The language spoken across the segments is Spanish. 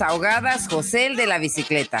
ahogadas José el de la bicicleta.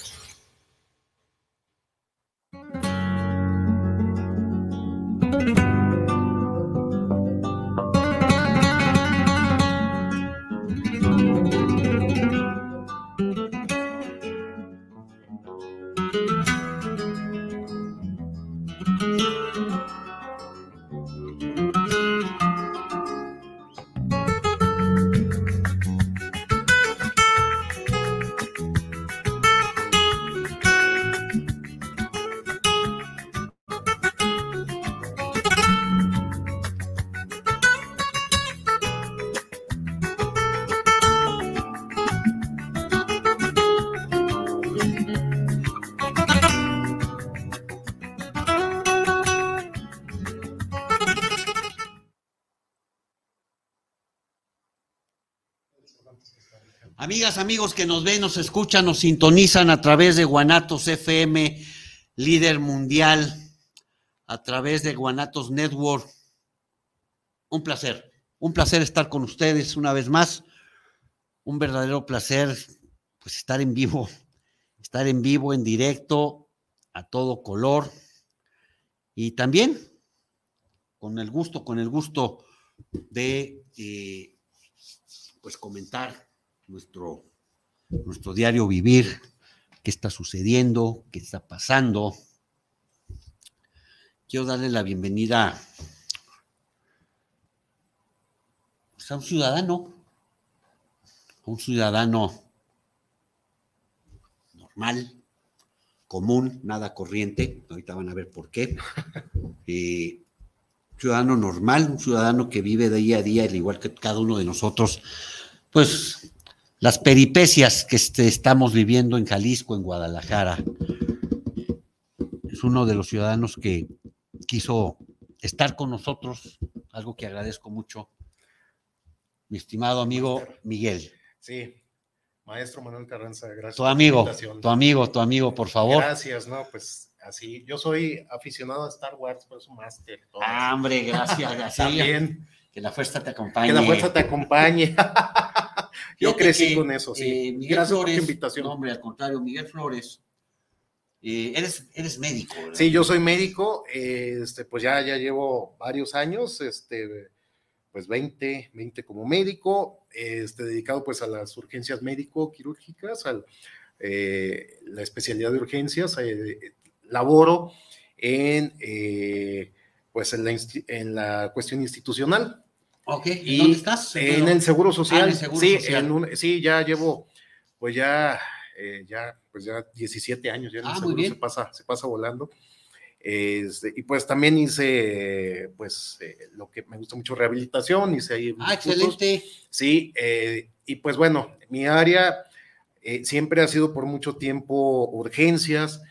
Amigas, amigos que nos ven, nos escuchan, nos sintonizan a través de Guanatos FM, líder mundial, a través de Guanatos Network. Un placer, un placer estar con ustedes una vez más. Un verdadero placer, pues estar en vivo, estar en vivo, en directo, a todo color. Y también con el gusto, con el gusto de, eh, pues comentar nuestro, nuestro diario vivir, qué está sucediendo, qué está pasando. Quiero darle la bienvenida pues, a un ciudadano, a un ciudadano normal, común, nada corriente, ahorita van a ver por qué. Eh, ciudadano normal, un ciudadano que vive de día a día, al igual que cada uno de nosotros, pues las peripecias que este, estamos viviendo en Jalisco, en Guadalajara. Es uno de los ciudadanos que quiso estar con nosotros, algo que agradezco mucho. Mi estimado amigo Miguel. Sí, maestro Manuel Carranza, gracias. Tu amigo, tu amigo, tu amigo, por favor. Gracias, no, pues así. Yo soy aficionado a Star Wars, por eso máster. Ah, hombre, gracias, gracias. También. Que la fuerza te acompañe. Que la fuerza te acompañe. Yo crecí con eso, sí. Eh, Miguel Gracias por Flores, tu invitación. No, hombre, al contrario, Miguel Flores, eh, eres, eres médico, ¿verdad? Sí, yo soy médico, eh, este, pues ya, ya llevo varios años, este, pues 20, 20 como médico, este, dedicado pues a las urgencias médico-quirúrgicas, a la especialidad de urgencias, eh, laboro en, eh, pues en la, insti- en la cuestión institucional. Ok, ¿y dónde estás? En el Seguro Social. Ah, en el Seguro sí, Social. en un- sí, ya llevo, pues ya, eh, ya, pues ya 17 años, ya en el Ah, muy Seguro bien. se pasa, se pasa volando. Este, y pues también hice, pues, eh, lo que me gusta mucho, rehabilitación, hice ahí. Ah, cursos. excelente. Sí, eh, y pues bueno, mi área eh, siempre ha sido por mucho tiempo urgencias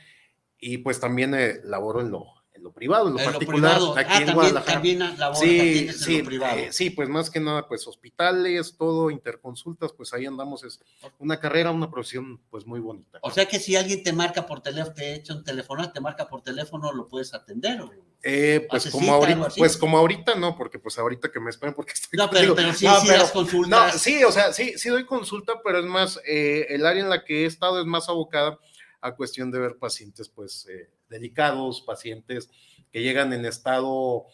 y pues también laboro en lo, en lo privado, en lo En lo particular, privado. aquí Ah, en también, Guadalajara. también Sí, en sí, lo privado. eh, sí, pues más que nada, pues hospitales, todo, interconsultas, pues ahí andamos, es una carrera, una profesión pues muy bonita. O sea que si alguien te marca por teléfono, te echa un teléfono, te marca por teléfono, lo puedes atender. ¿o? Eh, pues ¿Haces como ahorita, pues como ahorita no, porque pues ahorita que me esperen porque estoy No, pero, pero sí, No, sí pero- das consultas. No, sí, o sea, sí, sí doy consulta, pero es más, eh, el área en la que he estado es más abocada a cuestión de ver pacientes, pues, eh, delicados, pacientes que llegan en estado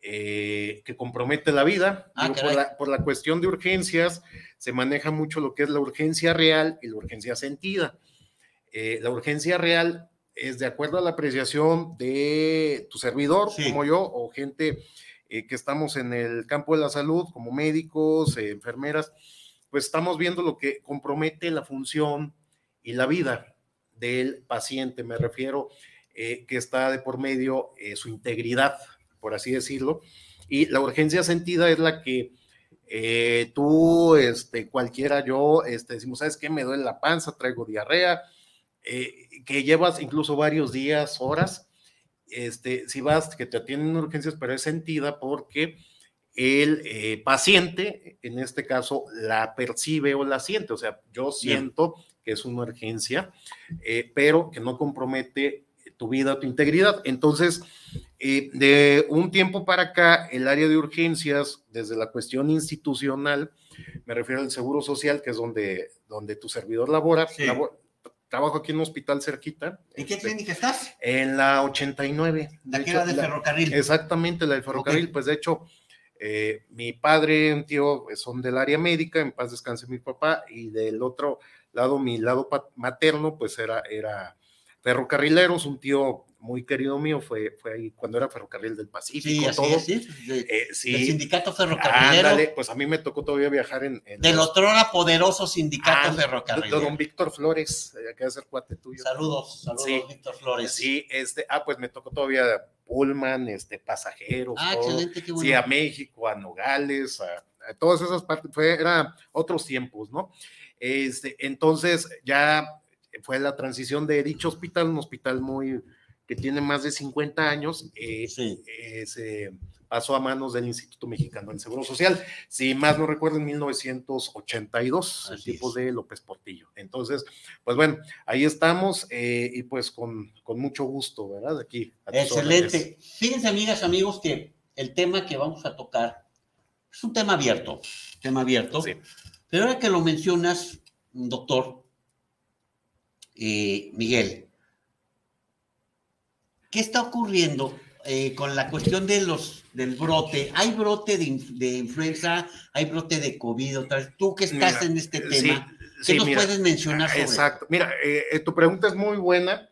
eh, que compromete la vida. Ah, Digo, por, la, por la cuestión de urgencias, se maneja mucho lo que es la urgencia real y la urgencia sentida. Eh, la urgencia real es de acuerdo a la apreciación de tu servidor, Sí. como yo, o gente eh, que estamos en el campo de la salud, como médicos, enfermeras, pues estamos viendo lo que compromete la función y la vida del paciente. Me refiero eh, que está de por medio eh, su integridad, por así decirlo. Y la urgencia sentida es la que eh, tú, este, cualquiera, yo, este, decimos, ¿sabes qué? Me duele la panza, traigo diarrea, que llevas incluso varios días, horas. Este, si vas, que te atienden urgencias, pero es sentida porque el paciente, en este caso, la percibe o la siente. O sea, yo siento que es una urgencia, pero que no compromete tu vida, tu integridad. Entonces, eh, de un tiempo para acá, el área de urgencias, desde la cuestión institucional, me refiero al Seguro Social, que es donde, donde tu servidor labora, trabajo aquí en un hospital cerquita. ¿En qué clínica estás? En la 89. La que era de ferrocarril. Exactamente, la del ferrocarril. Pues de hecho, eh, mi padre, un tío, pues, son del área médica, en paz descanse mi papá, y del otro lado, mi lado materno, pues era, era ferrocarrileros, un tío muy querido mío, fue, fue ahí cuando era Ferrocarril del Pacífico, sí, todo. sí, eh, sí. El sindicato ferrocarrilero. pues a mí me tocó todavía viajar en... en del otrora poderoso sindicato ah, ferrocarrilero. Don Víctor Flores, eh, que ser cuate tuyo. Saludos, saludos, Víctor Flores. Sí, este, ah, pues me tocó todavía Pullman, este, pasajeros. Ah, excelente, qué bueno. Sí, a México, a Nogales, a, todas esas partes, fue, era otros tiempos, ¿no? Este, entonces ya fue la transición de dicho hospital, un hospital muy que tiene más de 50 años, eh, eh, se pasó a manos del Instituto Mexicano del Seguro Social. Si más no recuerdo, en 1982, el tipo de López Portillo. Entonces, pues bueno, ahí estamos eh, y pues con, con, mucho gusto, ¿verdad? Aquí. Excelente. Fíjense, amigas, amigos, que el tema que vamos a tocar es un tema abierto, tema abierto. Sí. Pero ahora que lo mencionas, doctor, eh, Miguel, ¿qué está ocurriendo eh, con la cuestión de los, del brote? ¿Hay brote de, influenza? ¿Hay brote de COVID? Tú que estás en este tema, ¿qué nos puedes mencionar sobre Exacto. Mira, eh, tu pregunta es muy buena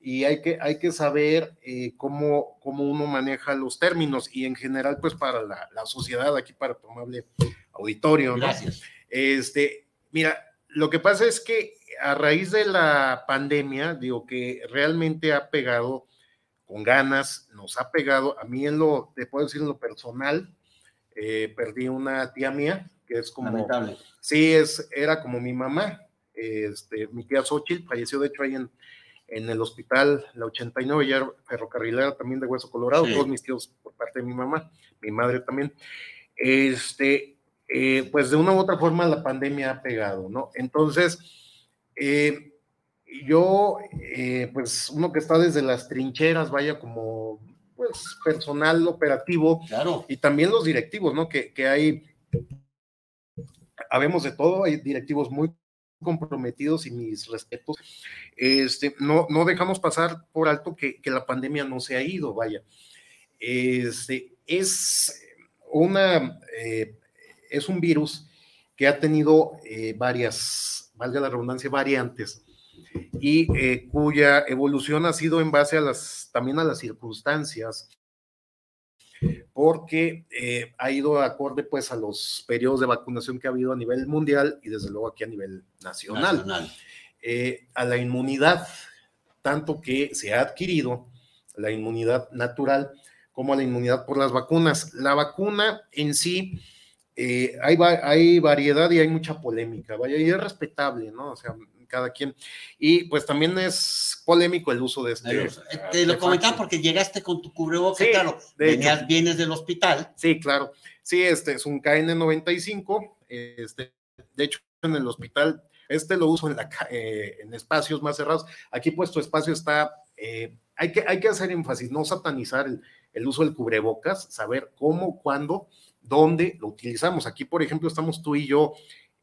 y hay que, hay que saber cómo, cómo uno maneja los términos y en general, pues para la, la sociedad, aquí para tu amable auditorio. Gracias. Este, mira, lo que pasa es que a raíz de la pandemia, digo que realmente ha pegado con ganas, nos ha pegado, a mí en lo, te puedo decir en lo personal, eh, perdí una tía mía, que es como... Lamentable. Sí, es, era como mi mamá, este, mi tía Xochitl, falleció de hecho ahí en, en el hospital, la 89, ya ferrocarrilera también de Hueso Colorado, todos mis tíos por parte de mi mamá, mi madre también. Este, eh, pues de una u otra forma la pandemia ha pegado, ¿no? Entonces, eh, yo, eh, pues uno que está desde las trincheras, vaya como pues personal operativo claro. y también los directivos, ¿no? Que, que hay, habemos de todo, hay directivos muy comprometidos y mis respetos, este, no, no dejamos pasar por alto que, que la pandemia no se ha ido, vaya. Este, es una, eh, es un virus que ha tenido eh, varias, valga la redundancia, variantes, y eh, cuya evolución ha sido en base a las, también a las circunstancias, porque eh, ha ido acorde pues a los periodos de vacunación que ha habido a nivel mundial y desde luego aquí a nivel nacional. a la inmunidad, tanto que se ha adquirido la inmunidad natural como a la inmunidad por las vacunas. La vacuna en sí eh, hay, hay, variedad y hay mucha polémica, vaya, y es respetable, ¿no? O sea, cada quien. Y pues también es polémico el uso de este. Eh, te lo comentaba porque llegaste con tu cubrebocas, claro, venías, vienes del hospital. Sí, claro. Sí, este es un KN95, este, de hecho en el hospital, este lo uso en, la, eh, en espacios más cerrados. Aquí puesto espacio está, hay, que, hay que hacer énfasis, no satanizar el, el uso del cubrebocas, saber cómo, cuándo dónde lo utilizamos. Aquí, por ejemplo, estamos tú y yo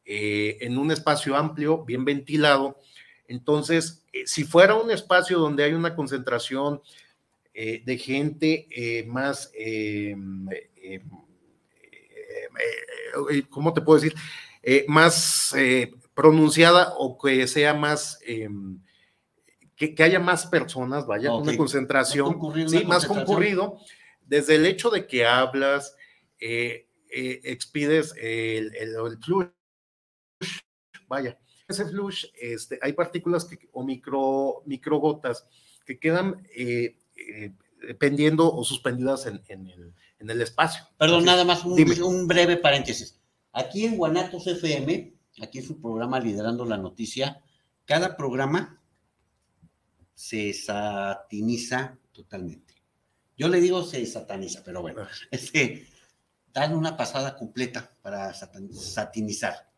eh, en un espacio amplio, bien ventilado. Entonces, eh, si fuera un espacio donde hay una concentración eh, de gente más, ¿cómo te puedo decir? más pronunciada o que sea más... Que, haya más personas, vaya, una concentración, sí, más concurrido, desde el hecho de que hablas, eh, eh, expides el, el, flujo vaya. Ese flush, este, hay partículas que, o micro, microgotas que quedan eh, pendiendo o suspendidas en, el, en el, espacio. Perdón, nada más un, un, breve paréntesis. Aquí en Guanatos FM, aquí en su programa Liderando la Noticia, cada programa se satiniza totalmente. Yo le digo se sataniza, pero bueno, ah. Dan una pasada completa para satinizar.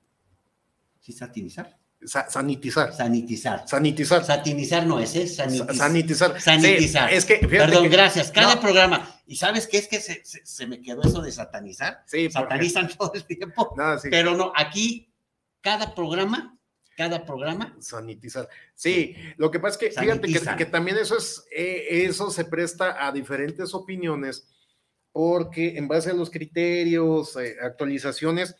¿Sí satinizar? sanitizar. Sanitizar. Sanitizar. Satinizar no es, ¿eh? Sanitizar. Sanitizar. es que, Perdón, gracias. Cada programa. ¿Y sabes qué es que se, me quedó eso de satanizar? Sí. Satanizan todo el tiempo. Pero no, aquí, cada programa, cada programa. Sanitizar. Sí, lo que pasa es que, fíjate que, también eso es, eh, eso se presta a diferentes opiniones, porque en base a los criterios, eh, actualizaciones,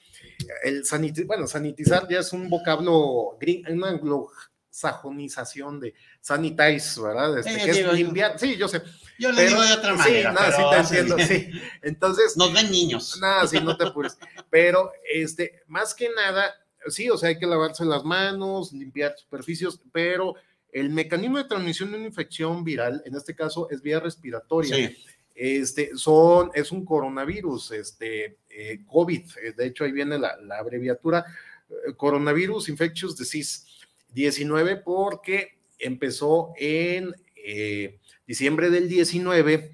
el sanitizar, bueno, sanitizar ya es un vocablo, una anglosajonización de sanitize, ¿verdad? Este, que es limpiar, sí, yo sé. Yo le digo de otra manera. Sí, nada, sí te entiendo, sí. Entonces. Nos ven niños. Nada, sí, no te apures. Pero, este, más que nada, sí, o sea, hay que lavarse las manos, limpiar superficios, pero el mecanismo de transmisión de una infección viral, en este caso, es vía respiratoria. Sí este, son, es un coronavirus, este, eh, COVID, eh, de hecho ahí viene la, abreviatura, eh, Coronavirus Infectious Disease 19, porque empezó en diciembre del 19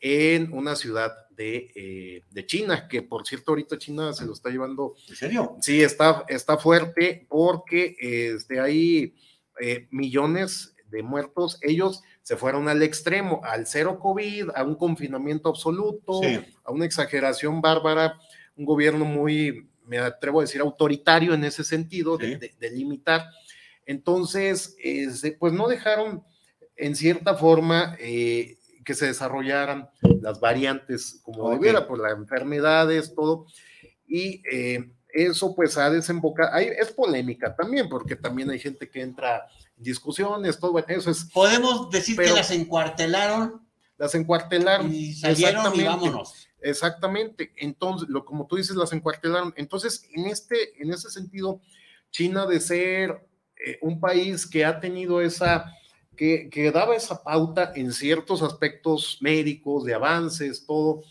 en una ciudad de, China, que por cierto ahorita China se lo está llevando. ¿En serio? Sí, está, está fuerte porque este, hay millones de muertos. Ellos se fueron al extremo, al cero COVID, a un confinamiento absoluto, a una exageración bárbara, un gobierno muy, me atrevo a decir, autoritario en ese sentido, de, limitar. Entonces, este, pues no dejaron en cierta forma eh, que se desarrollaran las variantes como debiera, por las enfermedades, todo. Y eh, eso pues ha desembocado, es polémica también, porque también hay gente que entra discusiones, todo eso es. Podemos decir que las encuartelaron. Las encuartelaron. Y salieron y vámonos. Exactamente. Entonces, lo, como tú dices, las encuartelaron. Entonces, en este, en ese sentido, China de ser eh, un país que ha tenido esa, que, que, daba esa pauta en ciertos aspectos médicos, de avances, todo,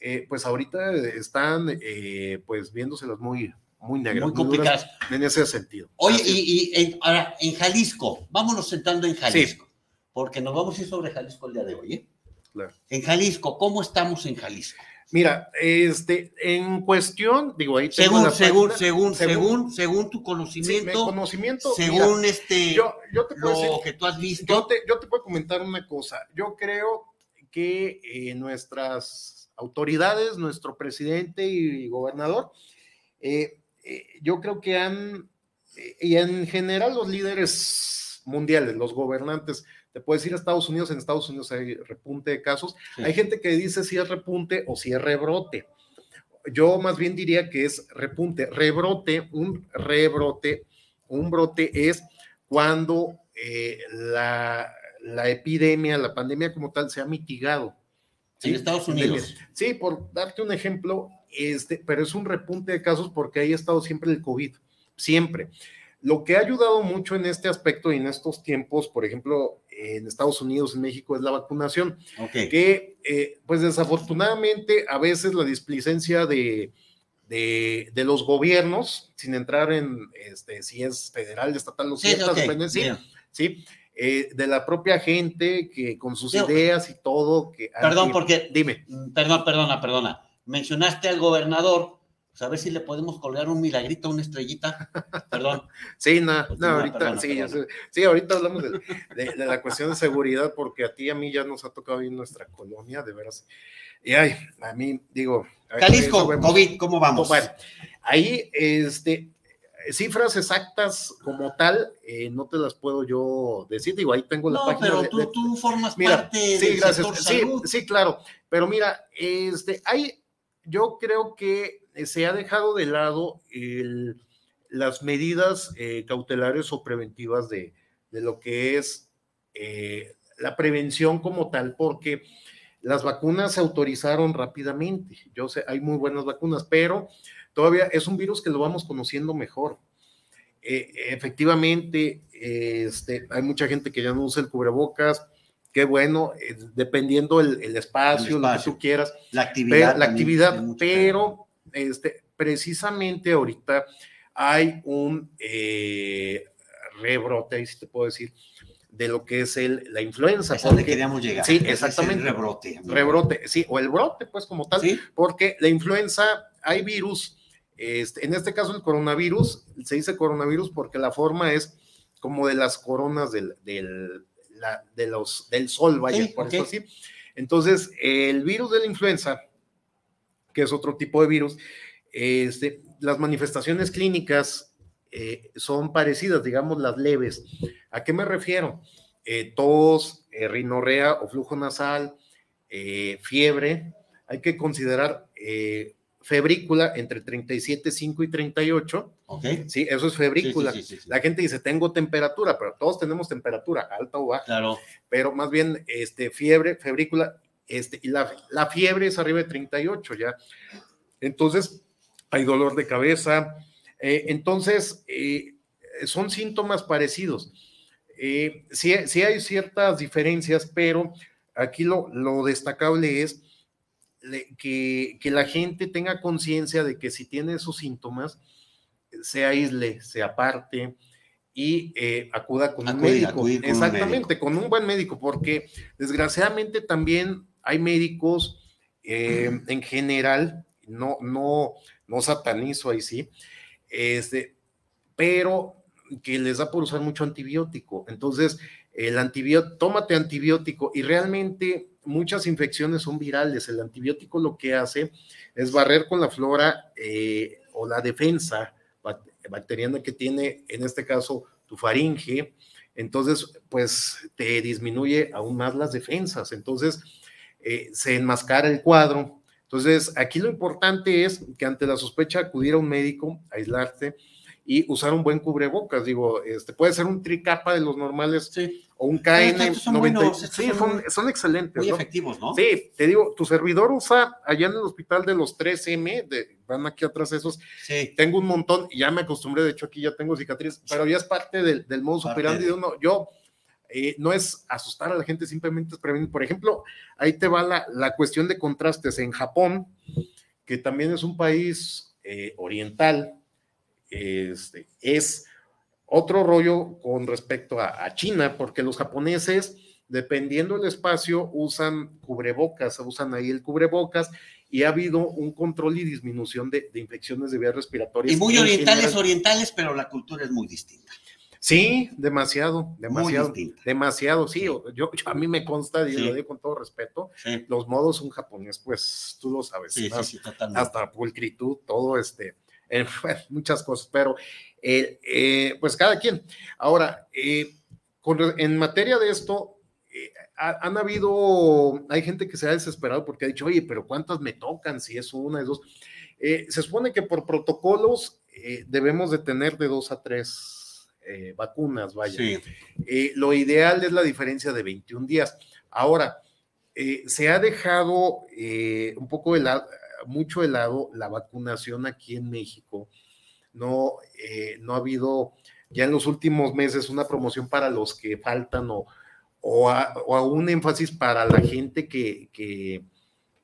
eh, pues ahorita están eh, pues viéndoselas muy, muy negras. Muy complicadas. En ese sentido. Oye, y, en, ahora, en Jalisco, vámonos sentando en Jalisco, porque nos vamos a ir sobre Jalisco el día de hoy. ¿eh? Claro. En Jalisco, ¿cómo estamos en Jalisco? Mira, este, en cuestión, digo, ahí tengo según, según, según, según, tu conocimiento, conocimiento, según este, yo, yo te puedo lo que tú has visto. Yo te, yo te puedo comentar una cosa. Yo creo que eh, nuestras autoridades, nuestro presidente y gobernador, eh, eh, yo creo que han, eh, y en general los líderes mundiales, los gobernantes, te puedes ir a Estados Unidos, en Estados Unidos hay repunte de casos, hay gente que dice si es repunte o si es rebrote. Yo más bien diría que es repunte, rebrote, un rebrote, un brote es cuando eh, la, la epidemia, la pandemia como tal se ha mitigado. En Estados Unidos. Sí, por darte un ejemplo, este, pero es un repunte de casos porque ahí ha estado siempre el COVID, siempre. Lo que ha ayudado mucho en este aspecto y en estos tiempos, por ejemplo, en Estados Unidos, en México, es la vacunación, que eh, pues desafortunadamente a veces la displicencia de, de, los gobiernos, sin entrar en este, si es federal, estatal o sí, sí, eh, de la propia gente que con sus ideas y todo. Que, perdón, porque. Dime. Perdón, perdona, perdona mencionaste al gobernador, pues a ver si le podemos colgar un milagrito, una estrellita. Perdón. Sí, no, no ahorita, sí, sí, ahorita hablamos de, la cuestión de seguridad, porque a ti y a mí ya nos ha tocado en nuestra colonia, de veras. Y ay, a mí, digo. Jalisco, COVID, ¿cómo vamos? Bueno, ahí, este, cifras exactas como tal, eh, no te las puedo yo decir, digo, ahí tengo la página. Pero tú, tú formas parte sí, gracias. sí, sí, claro, pero mira, este, hay yo creo que eh, se ha dejado de lado las medidas eh, cautelares o preventivas de, lo que es eh, la prevención como tal, porque las vacunas se autorizaron rápidamente. Yo sé, hay muy buenas vacunas, pero todavía es un virus que lo vamos conociendo mejor. efectivamente, este, hay mucha gente que ya no usa el cubrebocas, qué bueno, eh, dependiendo el, el, espacio, lo que tú quieras. La actividad. la actividad, pero este, precisamente ahorita hay un eh, rebrote, ahí sí te puedo decir, de lo que es el, la influenza. Es donde queríamos llegar. Sí, exactamente. rebrote. Rebrote, sí, o el brote, pues como tal, ¿Sí? porque la influenza, hay virus, este, en este caso el coronavirus, se dice coronavirus porque la forma es como de las coronas del, del, la, de los, del sol, vaya, sí, por okay. eso así. Entonces, el virus de la influenza, que es otro tipo de virus, este, las manifestaciones clínicas eh, son parecidas, digamos, las leves. ¿A qué me refiero? Eh, tos, eh, rinorrea o flujo nasal, eh, fiebre. Hay que considerar eh, febrícula entre 37,5 y 38. Ok. Sí, eso es febrícula. Sí, sí, sí, La gente dice, tengo temperatura, pero todos tenemos temperatura, alta o baja. Claro. Pero más bien, este, fiebre, febrícula, este, y la, la fiebre es arriba de 38 ya. Entonces, hay dolor de cabeza. Eh, entonces, eh, son síntomas parecidos. Eh, sí, sí, hay ciertas diferencias, pero aquí lo, lo destacable es que, que, la gente tenga conciencia de que si tiene esos síntomas, se aísle, se aparte y eh, acuda con acudir, un médico. Con Exactamente, un médico. con un buen médico, porque desgraciadamente también hay médicos eh, en general, no, no, no satanizo ahí sí, este, pero que les da por usar mucho antibiótico. Entonces, el antibiótico, tómate antibiótico y realmente muchas infecciones son virales. El antibiótico lo que hace es barrer con la flora eh, o la defensa bacteriana que tiene, en este caso, tu faringe. Entonces, pues te disminuye aún más las defensas. Entonces, eh, se enmascara el cuadro. Entonces, aquí lo importante es que ante la sospecha acudir a un médico, aislarte y usar un buen cubrebocas. Digo, este puede ser un tricapa de los normales sí. o un KN. Son 90, buenos, sí, son, son, excelentes. Muy ¿no? efectivos, ¿no? Sí, te digo, tu servidor usa allá en el hospital de los 3M, de, van aquí atrás esos. Sí. Tengo un montón ya me acostumbré, de hecho aquí ya tengo cicatriz, pero ya es parte del, del modo operandi de uno. Yo. Eh, no es asustar a la gente, simplemente es prevenir. Por ejemplo, ahí te va la, la cuestión de contrastes. En Japón, que también es un país eh, oriental, este, es otro rollo con respecto a, a, China, porque los japoneses, dependiendo del espacio, usan cubrebocas, usan ahí el cubrebocas y ha habido un control y disminución de, de infecciones de vías respiratorias. Y muy orientales, general. orientales, pero la cultura es muy distinta. Sí, demasiado, demasiado, demasiado, sí, yo, yo, a mí me consta, y Sí. lo digo con todo respeto, Sí. los modos un japonés, pues tú lo sabes, hasta pulcritud, todo este, eh, muchas cosas, pero eh, eh, pues cada quien. Ahora, eh, con en materia de esto, ha- han habido, hay gente que se ha desesperado porque ha dicho, oye, pero ¿cuántas me tocan? Si es una, es dos. Se supone que por protocolos debemos de tener de dos a tres eh, vacunas, vaya. Sí. Eh, lo ideal es la diferencia de 21 días. Ahora, eh, se ha dejado un poco de lado, mucho de lado la vacunación aquí en México. No, eh, no ha habido ya en los últimos meses una promoción para los que faltan o, o, a, o a un énfasis para la gente que, que,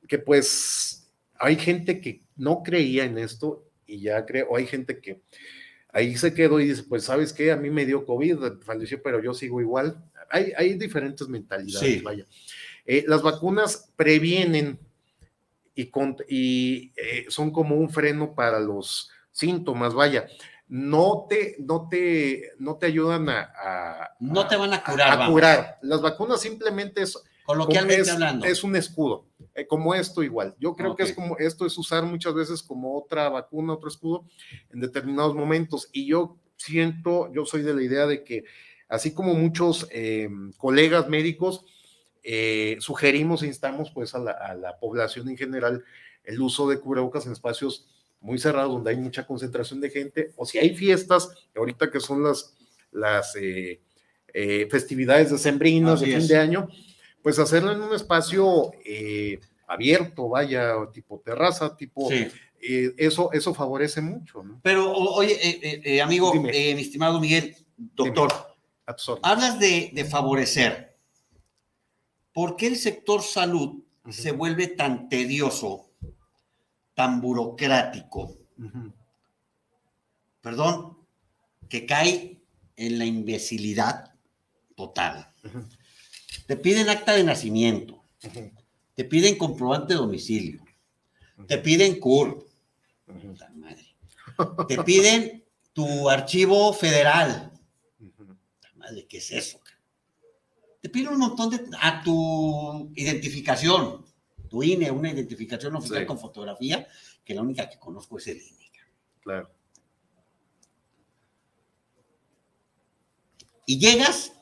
que, pues hay gente que no creía en esto y ya creo, o hay gente que ahí se quedó y dice, pues sabes qué, a mí me dio COVID, falleció, pero yo sigo igual. Hay, hay diferentes mentalidades, Sí. vaya. Eh, las vacunas previenen y, con, y eh, son como un freno para los síntomas, vaya. No te, no te, no te ayudan a, a- No te van a curar, a vamos. curar. Las vacunas simplemente es, Coloquialmente es, hablando. es un escudo, eh, como esto igual. Yo creo que es como, esto es usar muchas veces como otra vacuna, otro escudo en determinados momentos. Y yo siento, yo soy de la idea de que así como muchos eh, colegas médicos, eh, sugerimos e instamos pues a la, a la población en general el uso de cubrebocas en espacios muy cerrados donde hay mucha concentración de gente, o si hay fiestas, ahorita que son las, las eh, eh, festividades decembrinas Así de fin es. de año, pues hacerlo en un espacio eh, abierto, vaya, tipo terraza, tipo Sí. eh, eso, eso favorece mucho. ¿no? Pero, oye, amigo, eh, mi estimado Miguel, doctor, hablas de, de favorecer. ¿Por qué el sector salud se vuelve tan tedioso, tan burocrático? Perdón, que cae en la imbecilidad total. Te piden acta de nacimiento, te piden comprobante de domicilio, te piden CUR, madre. te piden tu archivo federal. Madre, ¿qué es eso? Te piden un montón de... a tu identificación, tu INE, una identificación oficial Sí. con fotografía, que la única que conozco es el INE. Claro. Y llegas,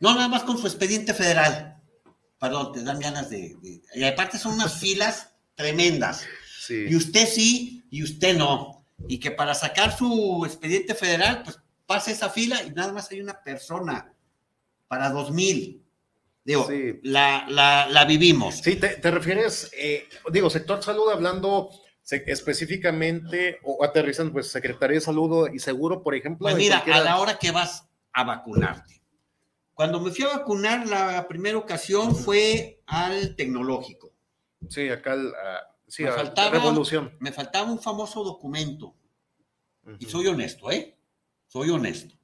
no nada más con su expediente federal. Perdón, te dan ganas de... de- y aparte son unas filas tremendas. Sí. Y usted sí, y usted no. Y que para sacar su expediente federal, pues pase esa fila y nada más hay una persona para dos mil. Digo, Sí. la, la, la vivimos. Sí, te, te refieres, eh, digo, sector salud hablando se- específicamente o aterrizando, pues Secretaría de Salud y Seguro, por ejemplo. Pues mira, a la hora que vas a vacunarte. Cuando me fui a vacunar la primera ocasión fue al tecnológico. Sí, acá, al- a- sí, Me a faltaba- Revolución. Me faltaba un famoso documento. Y soy honesto, ¿eh? Soy honesto.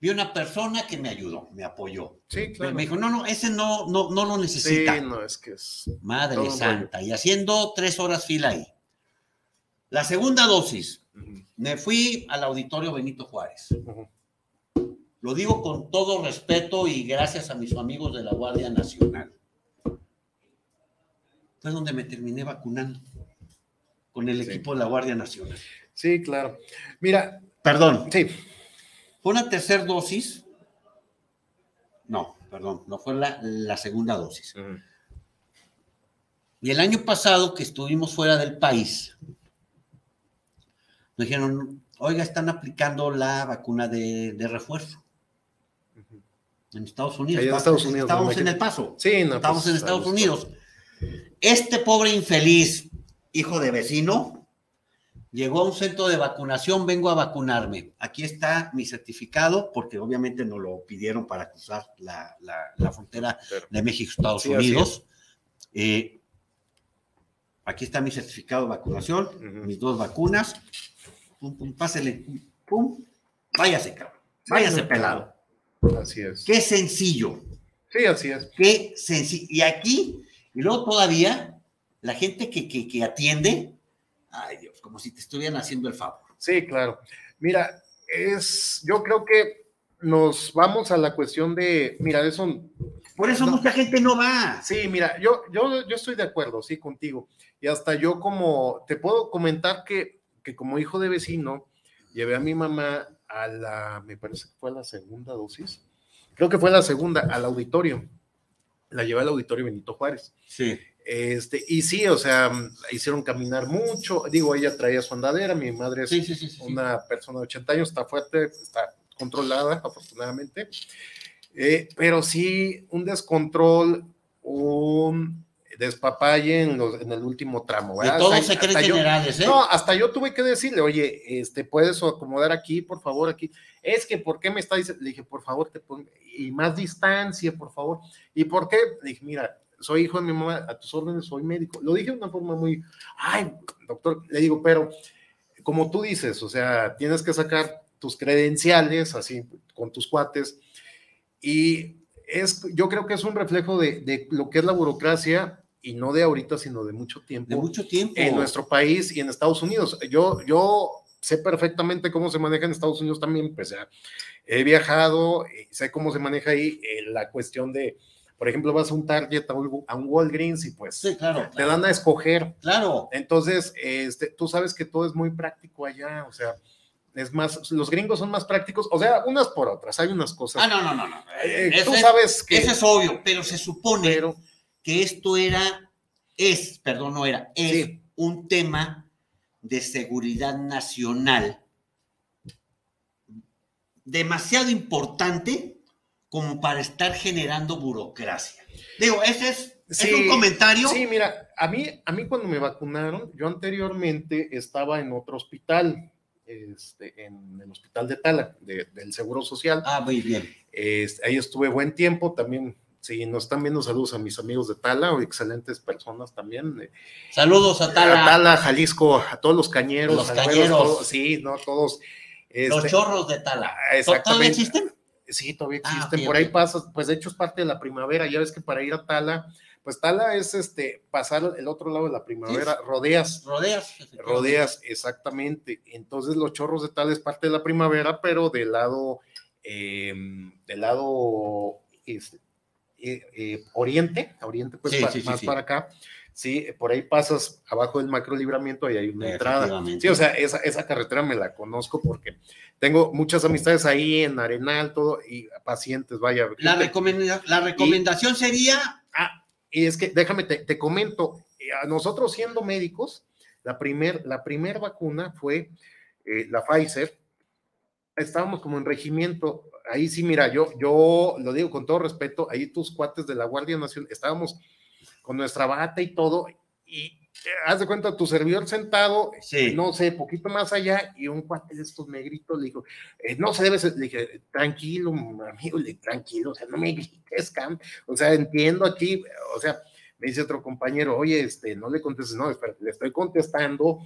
Vi una persona que me ayudó, me apoyó. Sí, claro. Me dijo, no, no, ese no, no, no lo sí, necesita. no, es que es. Madre santa. Y haciendo tres horas fila ahí. La segunda dosis, me fui al auditorio Benito Juárez. Lo digo con todo respeto y gracias a mis amigos de la Guardia Nacional. Fue donde me terminé vacunando con el Sí. equipo de la Guardia Nacional. Sí, claro. Mira, Perdón, sí, fue una tercera dosis. No, perdón, no fue la, la segunda dosis. Y el año pasado que estuvimos fuera del país, nos dijeron, oiga, están aplicando la vacuna de, de refuerzo en Estados Unidos. En Estados Unidos, Estábamos en. El Paso. sí, no. Estábamos pues, en Estados. Unidos. Este pobre infeliz, hijo de vecino, llegó a un centro de vacunación, vengo a vacunarme. Aquí está mi certificado, porque obviamente nos lo pidieron para cruzar la, la- la frontera Pero- de México, Estados Sí, así Unidos. Eh, aquí está mi certificado de vacunación, Ujú. mis dos vacunas. Pum, pum, pásele. Pum. Váyase, cabrón. Váyase pelado. Así es. Qué sencillo. Sí, así es. Qué sencillo. Y aquí, y luego todavía, la gente que, que, que atiende, ay Dios, como si te estuvieran haciendo el favor. Sí, claro. Mira, es, yo creo que nos vamos a la cuestión de, mira, eso, Por eso No. mucha gente no va. sí, mira, yo, yo, yo estoy de acuerdo, sí, contigo. Y hasta yo como, te puedo comentar que, que como hijo de vecino, llevé a mi mamá a la, me parece que fue a la segunda dosis, creo que fue la segunda, al auditorio. La llevé al auditorio Benito Juárez. Sí. Este, y sí, o sea, la hicieron caminar mucho. Digo, ella traía su andadera, mi madre es Sí, sí, sí. sí, sí. una persona de 80 años, está fuerte, está controlada, afortunadamente. Eh, pero sí, un descontrol, un despapalle en, los- en el último tramo. De todos Hasta- se creen hasta yo- generales, ¿eh? No, hasta yo tuve que decirle, oye, este, puedes acomodar aquí, por favor, aquí. Es que, ¿por qué me está diciendo? Le dije, por favor, te pon- y más distancia, por favor. ¿Y por qué? Le dije, mira, soy hijo de mi mamá, a tus órdenes, soy médico. Lo dije de una forma muy, ay, doctor, le digo, pero como tú dices, o sea, tienes que sacar tus credenciales, así, con tus cuates, y es, yo creo que es un reflejo de, de lo que es la burocracia, y no de ahorita, sino de mucho tiempo De mucho tiempo. en nuestro país y en Estados Unidos. Yo, yo sé perfectamente cómo se maneja en Estados Unidos también, pues ya he viajado, y sé cómo se maneja ahí eh, la cuestión de, por ejemplo, vas a un Target, a un, a un Walgreens y pues Sí, claro. te Claro. dan a escoger. claro. Entonces, este, tú sabes que todo es muy práctico allá, o sea, es más, los gringos son más prácticos, o sea, unas por otras, hay unas cosas. Ah, no, no, no, no. Eh, Eso tú es- sabes que... Eso es obvio, pero se supone pero, que esto era, es, perdón, no era, es Sí. un tema de seguridad nacional demasiado importante como para estar generando burocracia. Digo, ese es, es un comentario sí, mira, a mí, a mí cuando me vacunaron, yo anteriormente estaba en otro hospital, este, en el hospital de Tala, del Seguro Social. Ah, muy bien. ahí estuve buen tiempo, también Sí, nos están viendo saludos a mis amigos de Tala, excelentes personas también. Eh, saludos a Tala. A Tala, Jalisco, a todos los cañeros. Los cañeros. sí, no, todos. los este, chorros de Tala. Exactamente. ¿Todavía existen? Sí, todavía ah, existen. Por ahí pasas, pues de hecho es parte de la primavera. Ya ves que para ir a Tala, pues Tala es este pasar el otro lado de la primavera, rodeas. Rodeas. Rodeas, exactamente. Entonces los chorros de Tala es parte de la primavera, pero del lado, em, del lado este, eh, eh, oriente, oriente pues más para acá, sí, por ahí pasas abajo del macro libramiento y hay una entrada. Sí, o sea, esa, esa carretera me la conozco porque tengo muchas amistades ahí en Arenal, todo, y pacientes, vaya. La, la recomendación sería... Ah, y es que déjame, te, comento, a nosotros siendo médicos, la primer, la primer vacuna fue eh, la Pfizer, estábamos como en regimiento, ahí sí, mira, yo, yo lo digo con todo respeto, ahí tus cuates de la Guardia Nacional, estábamos con nuestra bata y todo, y eh, haz de cuenta, tu servidor sentado, no sé, poquito más allá, y un cuate de estos negritos le dijo, eh, no se debe, le dije, tranquilo, amigo, le, tranquilo, o sea, no me grites, Cam, o sea, entiendo aquí, o sea, me dice otro compañero, oye, este, no le contestes, no, espera, le estoy contestando,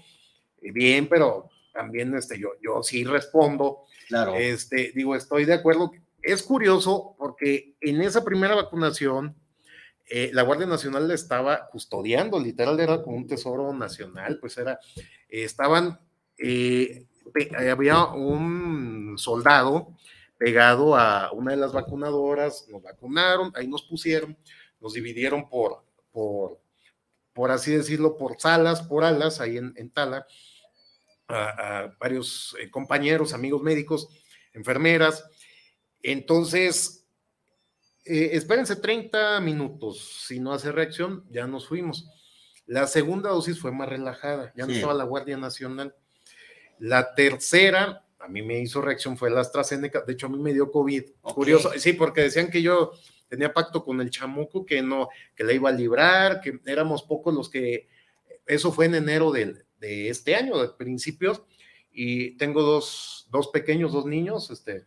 eh, bien, pero también, este, yo, yo sí respondo, Claro. Este, digo, estoy de acuerdo. Es curioso porque en esa primera vacunación, eh, la Guardia Nacional la estaba custodiando, literal era como un tesoro nacional, pues era, estaban, eh, había un soldado pegado a una de las vacunadoras, nos vacunaron, ahí nos pusieron, nos dividieron por, por, por así decirlo, por salas, por alas, ahí en, Tala, a, varios eh, compañeros, amigos médicos, enfermeras. Entonces, eh, espérense 30 minutos. Si no hace reacción, ya nos fuimos. La segunda dosis fue más relajada, ya no estaba la Guardia Nacional. La tercera, a mí me hizo reacción, fue la AstraZeneca. De hecho, a mí me dio COVID. Curioso, sí, porque decían que yo tenía pacto con el chamuco, que no, que la iba a librar, que éramos pocos los que. Eso fue en enero del, de este año, de principios, y tengo dos, dos pequeños, dos niños, este,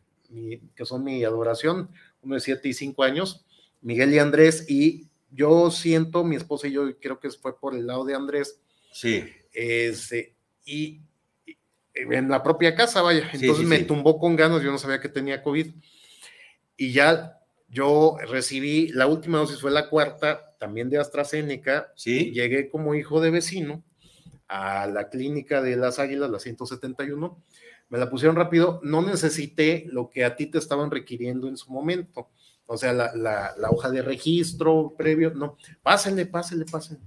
que son mi adoración, uno de siete y cinco años, Miguel y Andrés, y yo siento, mi esposa y yo creo que fue por el lado de Andrés. Sí. Este, y, en la propia casa, vaya, entonces me tumbó con ganas, yo no sabía que tenía COVID, y ya yo recibí, la última dosis fue la cuarta, también de AstraZeneca, ¿Sí? llegué como hijo de vecino, a la clínica de las Águilas, la 171, me la pusieron rápido, no necesité lo que a ti te estaban requiriendo en su momento, o sea, la, hoja de registro previo, no, pásenle, pásenle, pásenle,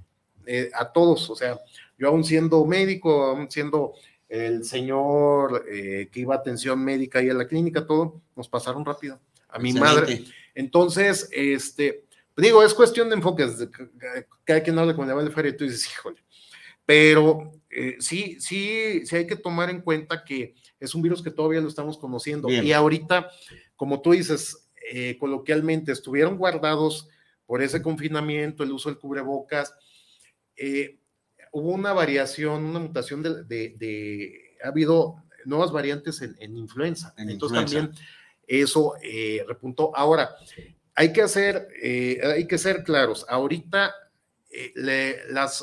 eh, a todos, o sea, yo aún siendo médico, aún siendo el señor eh, que iba a atención médica y a la clínica, todo, nos pasaron rápido, a mi madre. Entonces, este, digo, es cuestión de enfoques, cada quien habla con el feria y tú dices, híjole, pero eh, sí, sí, sí hay que tomar en cuenta que es un virus que todavía lo estamos conociendo. Y ahorita, como tú dices, eh, coloquialmente, estuvieron guardados por ese confinamiento, el uso del cubrebocas. Eh, hubo una variación, una mutación de, ha habido nuevas variantes en, influenza. Entonces también eso repuntó. Ahora, hay que hacer, hay que ser claros. Ahorita eh,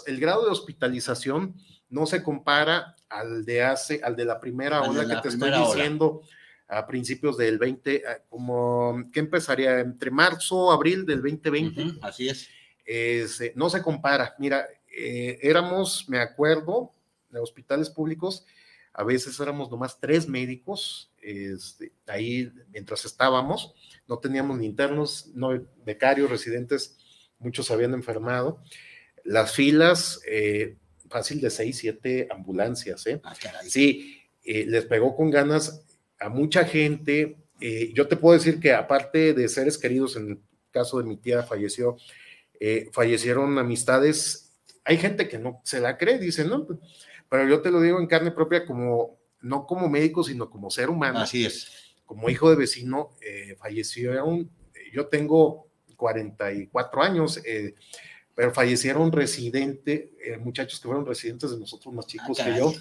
el grado de hospitalización no se compara al de hace, al de la primera ola que te estoy diciendo a principios del 20, eh, como que empezaría entre marzo, abril del 2020. así es. Eh, no se compara. Mira, éramos, me acuerdo, de hospitales públicos, a veces éramos nomás tres médicos, este, ahí mientras estábamos, no teníamos ni internos, no becarios, residentes, muchos habían enfermado. Las filas, eh, fácil de seis, siete ambulancias, ¿eh? Ah, sí, eh, les pegó con ganas a mucha gente. Eh, yo te puedo decir que aparte de seres queridos, en el caso de mi tía falleció, fallecieron amistades. Hay gente que no se la cree, dice, no, pero yo te lo digo en carne propia como, no como médico, sino como ser humano. Así es. Como hijo de vecino, falleció, yo tengo 44 años. Pero fallecieron residentes, eh, muchachos que fueron residentes de nosotros más chicos que yo,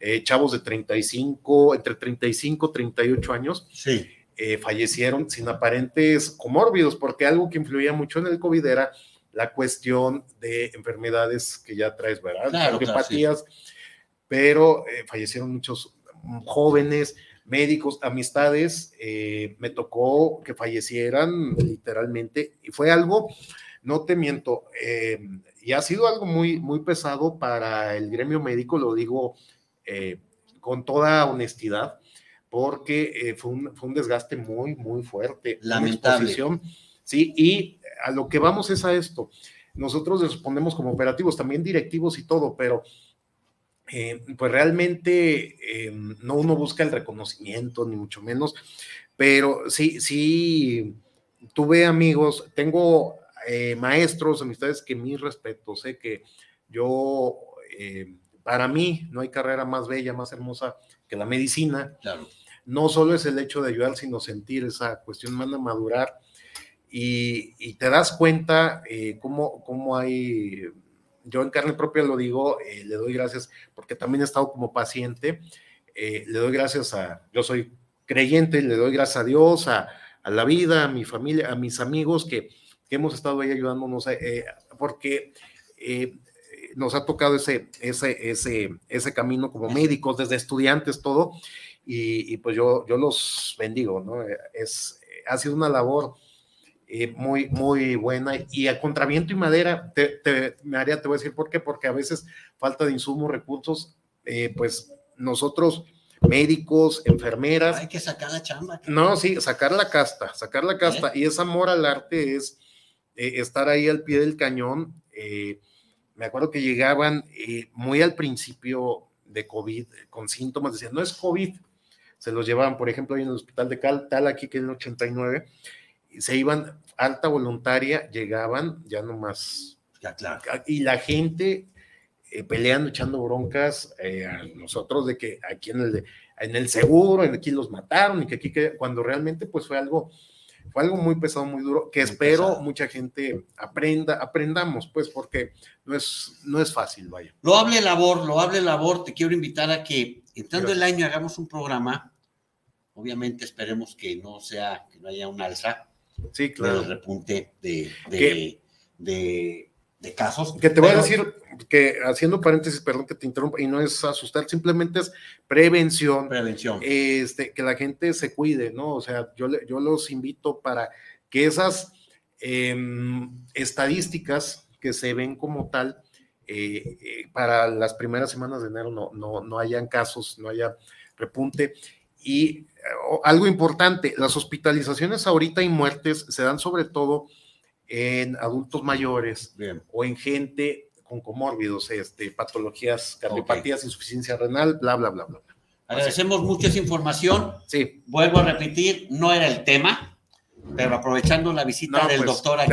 eh, chavos de 35, entre 35 y 38 años, Sí. eh, fallecieron sin aparentes comórbidos, porque algo que influía mucho en el COVID era la cuestión de enfermedades que ya traes, ¿verdad? Claro, claro, pero eh, fallecieron muchos jóvenes, médicos, amistades, eh, me tocó que fallecieran literalmente, y fue algo, no te miento, eh, y ha sido algo muy, muy pesado para el gremio médico, lo digo eh, con toda honestidad, porque eh, fue, un, fue un desgaste muy, muy fuerte. Lamentable. exposición, Sí, y a lo que vamos es a esto. Nosotros respondemos como operativos, también directivos y todo, pero pues realmente no uno busca el reconocimiento, ni mucho menos, pero sí, sí, tuve amigos, tengo eh, maestros, amistades que mis respetos, sé que yo, eh, para mí, no hay carrera más bella, más hermosa que la medicina. Claro. No solo es el hecho de ayudar, sino sentir esa cuestión, manda a madurar y, y te das cuenta eh, cómo, cómo hay, yo en carne propia lo digo, eh, le doy gracias porque también he estado como paciente, le doy gracias a, yo soy creyente, le doy gracias a Dios, a, a la vida, a mi familia, a mis amigos que, que hemos estado ahí ayudándonos, eh, porque eh, nos ha tocado ese, ese, ese, ese camino como médicos, desde estudiantes, todo, y, y pues yo, yo los bendigo, ¿no? Es, ha sido una labor eh, muy, muy buena y a contraviento y madera, te, te, María, te voy a decir por qué, porque a veces falta de insumos, recursos, eh, pues nosotros, médicos, enfermeras, Hay que sacar la chamba. no, sí, sacar la casta, sacar la casta. Y ese amor al arte es eh, estar ahí al pie del cañón. Eh, me acuerdo que llegaban eh, muy al principio de COVID con síntomas, decían, no es COVID. Se los llevaban, por ejemplo, ahí en el hospital de Cal, tal aquí que en el 89, y se iban alta voluntaria, llegaban ya nomás. Ya, claro. Y la gente peleando, echando broncas a nosotros de que aquí en el, en el seguro, en aquí los mataron y que aquí, que, cuando realmente pues fue algo, fue algo muy pesado, muy duro, que Muy espero pesado. mucha gente aprenda, aprendamos pues porque no es, no es fácil, vaya. Loable labor, loable labor. Te quiero invitar a que entrando el año hagamos un programa. Obviamente esperemos que no sea, que no haya un alza Sí, claro. repunte de, de, de casos. Que te voy a decir que haciendo paréntesis, perdón que te interrumpa, y no es asustar, simplemente es prevención, Prevención. este, que la gente se cuide, ¿no? O sea, yo, yo los invito para que esas em, estadísticas que se ven como tal, eh, eh, para las primeras semanas de enero no, no, no hayan casos, no haya repunte. Y eh, algo importante, las hospitalizaciones ahorita y muertes se dan sobre todo en adultos mayores Bien. o en gente con comórbidos, este, patologías, cardiopatías, insuficiencia renal, bla, bla, bla, bla. Agradecemos mucho esa información. Sí, Vuelvo a repetir, no era el tema, pero aprovechando la visita No, del pues, doctor aquí,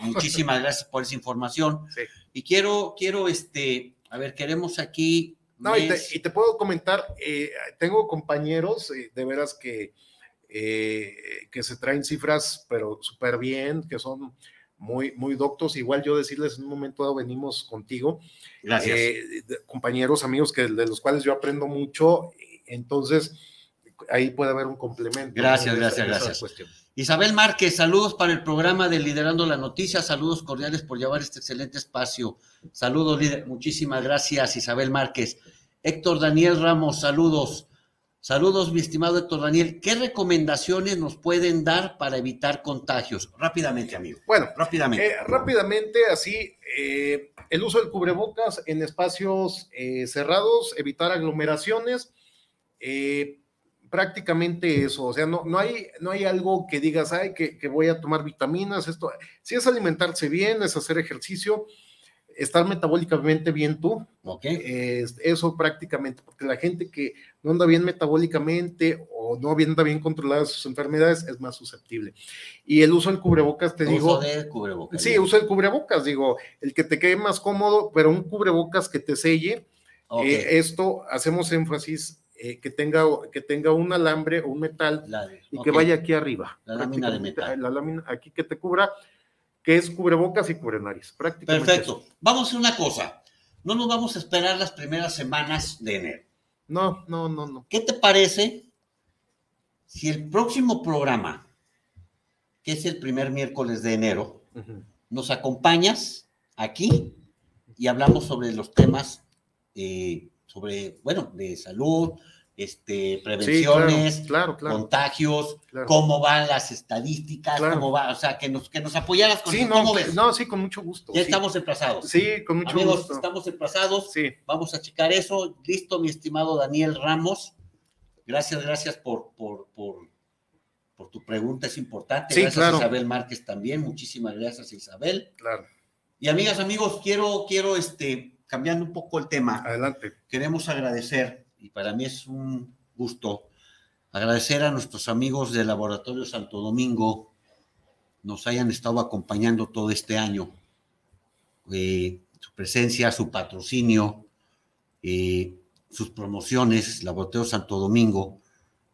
muchísimas gracias por esa información. sí. Y quiero, quiero, este, a ver, queremos aquí. No, y te, y te puedo comentar, eh, tengo compañeros eh, de veras que, eh, que se traen cifras, pero súper bien, que son muy, muy doctos. Igual yo decirles en un momento dado venimos contigo, Gracias. eh, compañeros, amigos que, de los cuales yo aprendo mucho, entonces ahí puede haber un complemento. Gracias, gracias, gracias. cuestión. Isabel Márquez, saludos para el programa de Liderando la Noticia, saludos cordiales por llevar este excelente espacio. Saludos, líder, muchísimas gracias, Isabel Márquez. Héctor Daniel Ramos, saludos. Saludos, mi estimado Héctor Daniel. ¿Qué recomendaciones nos pueden dar para evitar contagios? Rápidamente, amigo. Bueno, Rápidamente. Eh, rápidamente, así, eh, el uso del cubrebocas en espacios eh, cerrados, evitar aglomeraciones, prácticamente eso, o sea, no, no, hay, no hay algo que digas, ay, que, que voy a tomar vitaminas, esto, si es alimentarse bien, es hacer ejercicio, estar metabólicamente bien tú, ok. es- eso prácticamente, porque la gente que no anda bien metabólicamente o no anda bien controlada sus enfermedades es más susceptible. Y el uso del cubrebocas, te Uso digo, de cubrebocas. Sí, usa el cubrebocas, digo, el que te quede más cómodo, pero un cubrebocas que te selle. Ok. Eh, esto hacemos énfasis eh, que tenga que tenga un alambre o un metal de- y que vaya aquí arriba. La lámina de metal. La lámina aquí que te cubra que es cubrebocas y cubrenariz, prácticamente. Perfecto. Vamos a hacer una cosa. No nos vamos a esperar las primeras semanas de enero. No, no, no, no. ¿Qué te parece si el próximo programa, que es el primer miércoles de enero, nos acompañas aquí y hablamos sobre los temas, eh, sobre, bueno, de salud, este, Sí, prevenciones, claro, claro, claro. contagios, cómo van las estadísticas, cómo va, o sea, que nos, que nos apoyaras con Sí, no, ¿Cómo ves? no, sí, con mucho gusto. ya sí. estamos emplazados. Sí, con mucho Amigos, gusto. estamos emplazados. Sí, Vamos a checar eso. Listo, mi estimado Daniel Ramos. Gracias, gracias por, por, por, por tu pregunta, es importante. Sí, gracias claro. Isabel Márquez también. Muchísimas gracias, Isabel. claro. Y amigas, amigos, quiero, quiero este, cambiando un poco el tema, Adelante. queremos agradecer, y para mí es un gusto, agradecer a nuestros amigos del Laboratorio Santo Domingo, nos hayan estado acompañando todo este año. Eh, su presencia, su patrocinio, eh, sus promociones, Laboratorio Santo Domingo,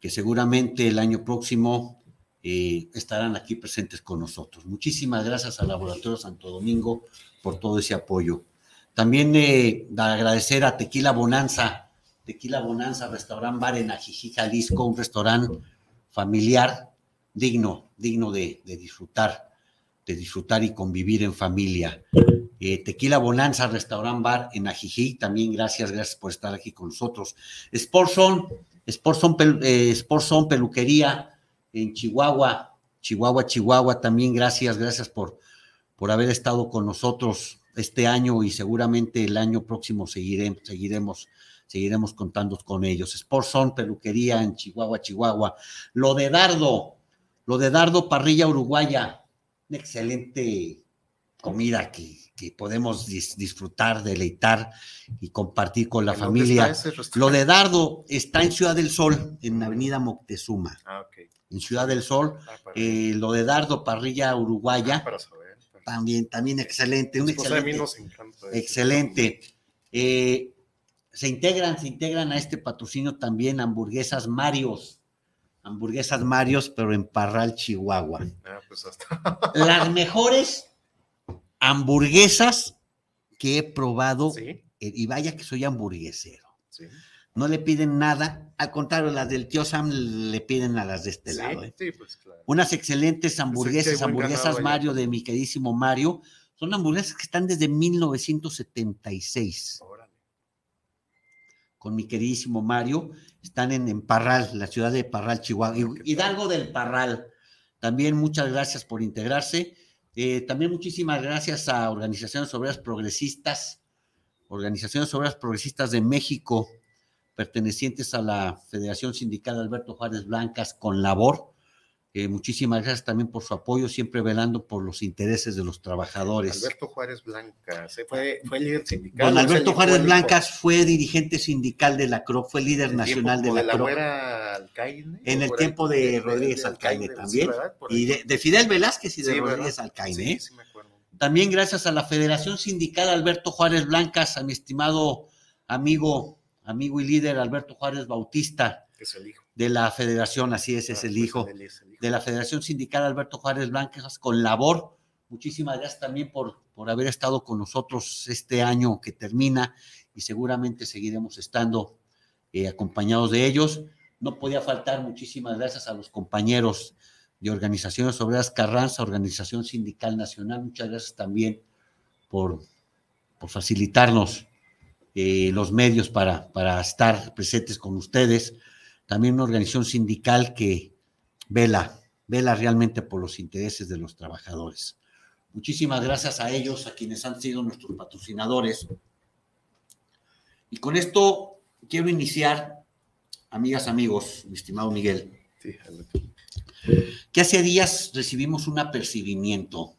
que seguramente el año próximo eh, estarán aquí presentes con nosotros. Muchísimas gracias al Laboratorio Santo Domingo por todo ese apoyo. También eh, agradecer a Tequila Bonanza, Tequila Bonanza, restaurante bar en Ajijí, Jalisco, un restaurante familiar digno, digno de, disfrutar, de disfrutar y convivir en familia. Eh, Tequila Bonanza, restaurant bar en Ajijí, también gracias, gracias por estar aquí con nosotros. Sportson, Sportson, eh, Peluquería en Chihuahua, Chihuahua, Chihuahua, también gracias, gracias por, por haber estado con nosotros este año y seguramente el año próximo seguiremos, seguiremos contando con ellos. Sportson Peluquería en Chihuahua, Chihuahua. Lo de Dardo, lo de Dardo Parrilla Uruguaya, una excelente comida que, que podemos dis- disfrutar, deleitar y compartir con la ¿En dónde familia. Lo de Dardo está en Ciudad del Sol, en Avenida Moctezuma. Ah, ok. En Ciudad del Sol, Ah, eh, lo de Dardo Parrilla Uruguaya, para saber. para- también, también excelente, un de mí excelente, nos encanta excelente. Eh, se integran, se integran a este patrocinio también hamburguesas Marios, hamburguesas Marios, pero en Parral, Chihuahua. Ah, pues hasta. Las mejores hamburguesas que he probado, Sí, eh, y vaya que soy hamburguesero. sí. No le piden nada, al contrario, las del tío Sam le piden a las de este sí, lado. ¿eh? sí, pues claro. Unas excelentes hay hamburguesas, hamburguesas allá. Mario de mi queridísimo Mario. Son hamburguesas que están desde 1976 Órale. Con mi queridísimo Mario. Están en, en Parral, la ciudad de Parral, Chihuahua. Ah. Hidalgo del Parral. También muchas gracias por integrarse. Eh, también muchísimas gracias a Organizaciones Obreras Progresistas, Organizaciones Obreras Progresistas de México, pertenecientes a la Federación Sindical Alberto Juárez Blancas con labor. Eh, muchísimas gracias también por su apoyo, siempre velando por los intereses de los trabajadores. Alberto Juárez Blancas, eh, fue, fue líder sindical. Don. Alberto Juárez Blancas fue dirigente sindical de la CROP, fue líder el nacional tiempo de la la CROP. güera Alcaine. En el tiempo de Rodríguez Alcaine también, Y de, de Fidel Velázquez y de Sí, ¿verdad? Rodríguez Alcaine. Sí, ¿eh? sí me acuerdo. También gracias a la Federación Sindical Alberto Juárez Blancas, a mi estimado amigo, amigo y líder Alberto Juárez Bautista Que es el hijo. de la Federación, así es, es Ah, el pues hijo es el hijo. de la Federación Sindical Alberto Juárez Blancas con labor. Muchísimas gracias también por, por haber estado con nosotros este año que termina y seguramente seguiremos estando eh, acompañados de ellos. No podía faltar muchísimas gracias a los compañeros de Organizaciones Obreras Carranza, Organización Sindical Nacional. Muchas gracias también por, por facilitarnos eh, los medios para, para estar presentes con ustedes. También una organización sindical que vela, vela realmente por los intereses de los trabajadores. Muchísimas gracias a ellos, a quienes han sido nuestros patrocinadores. Y con esto quiero iniciar, amigas, amigos, mi estimado Miguel, Sí, que hace días recibimos un apercibimiento.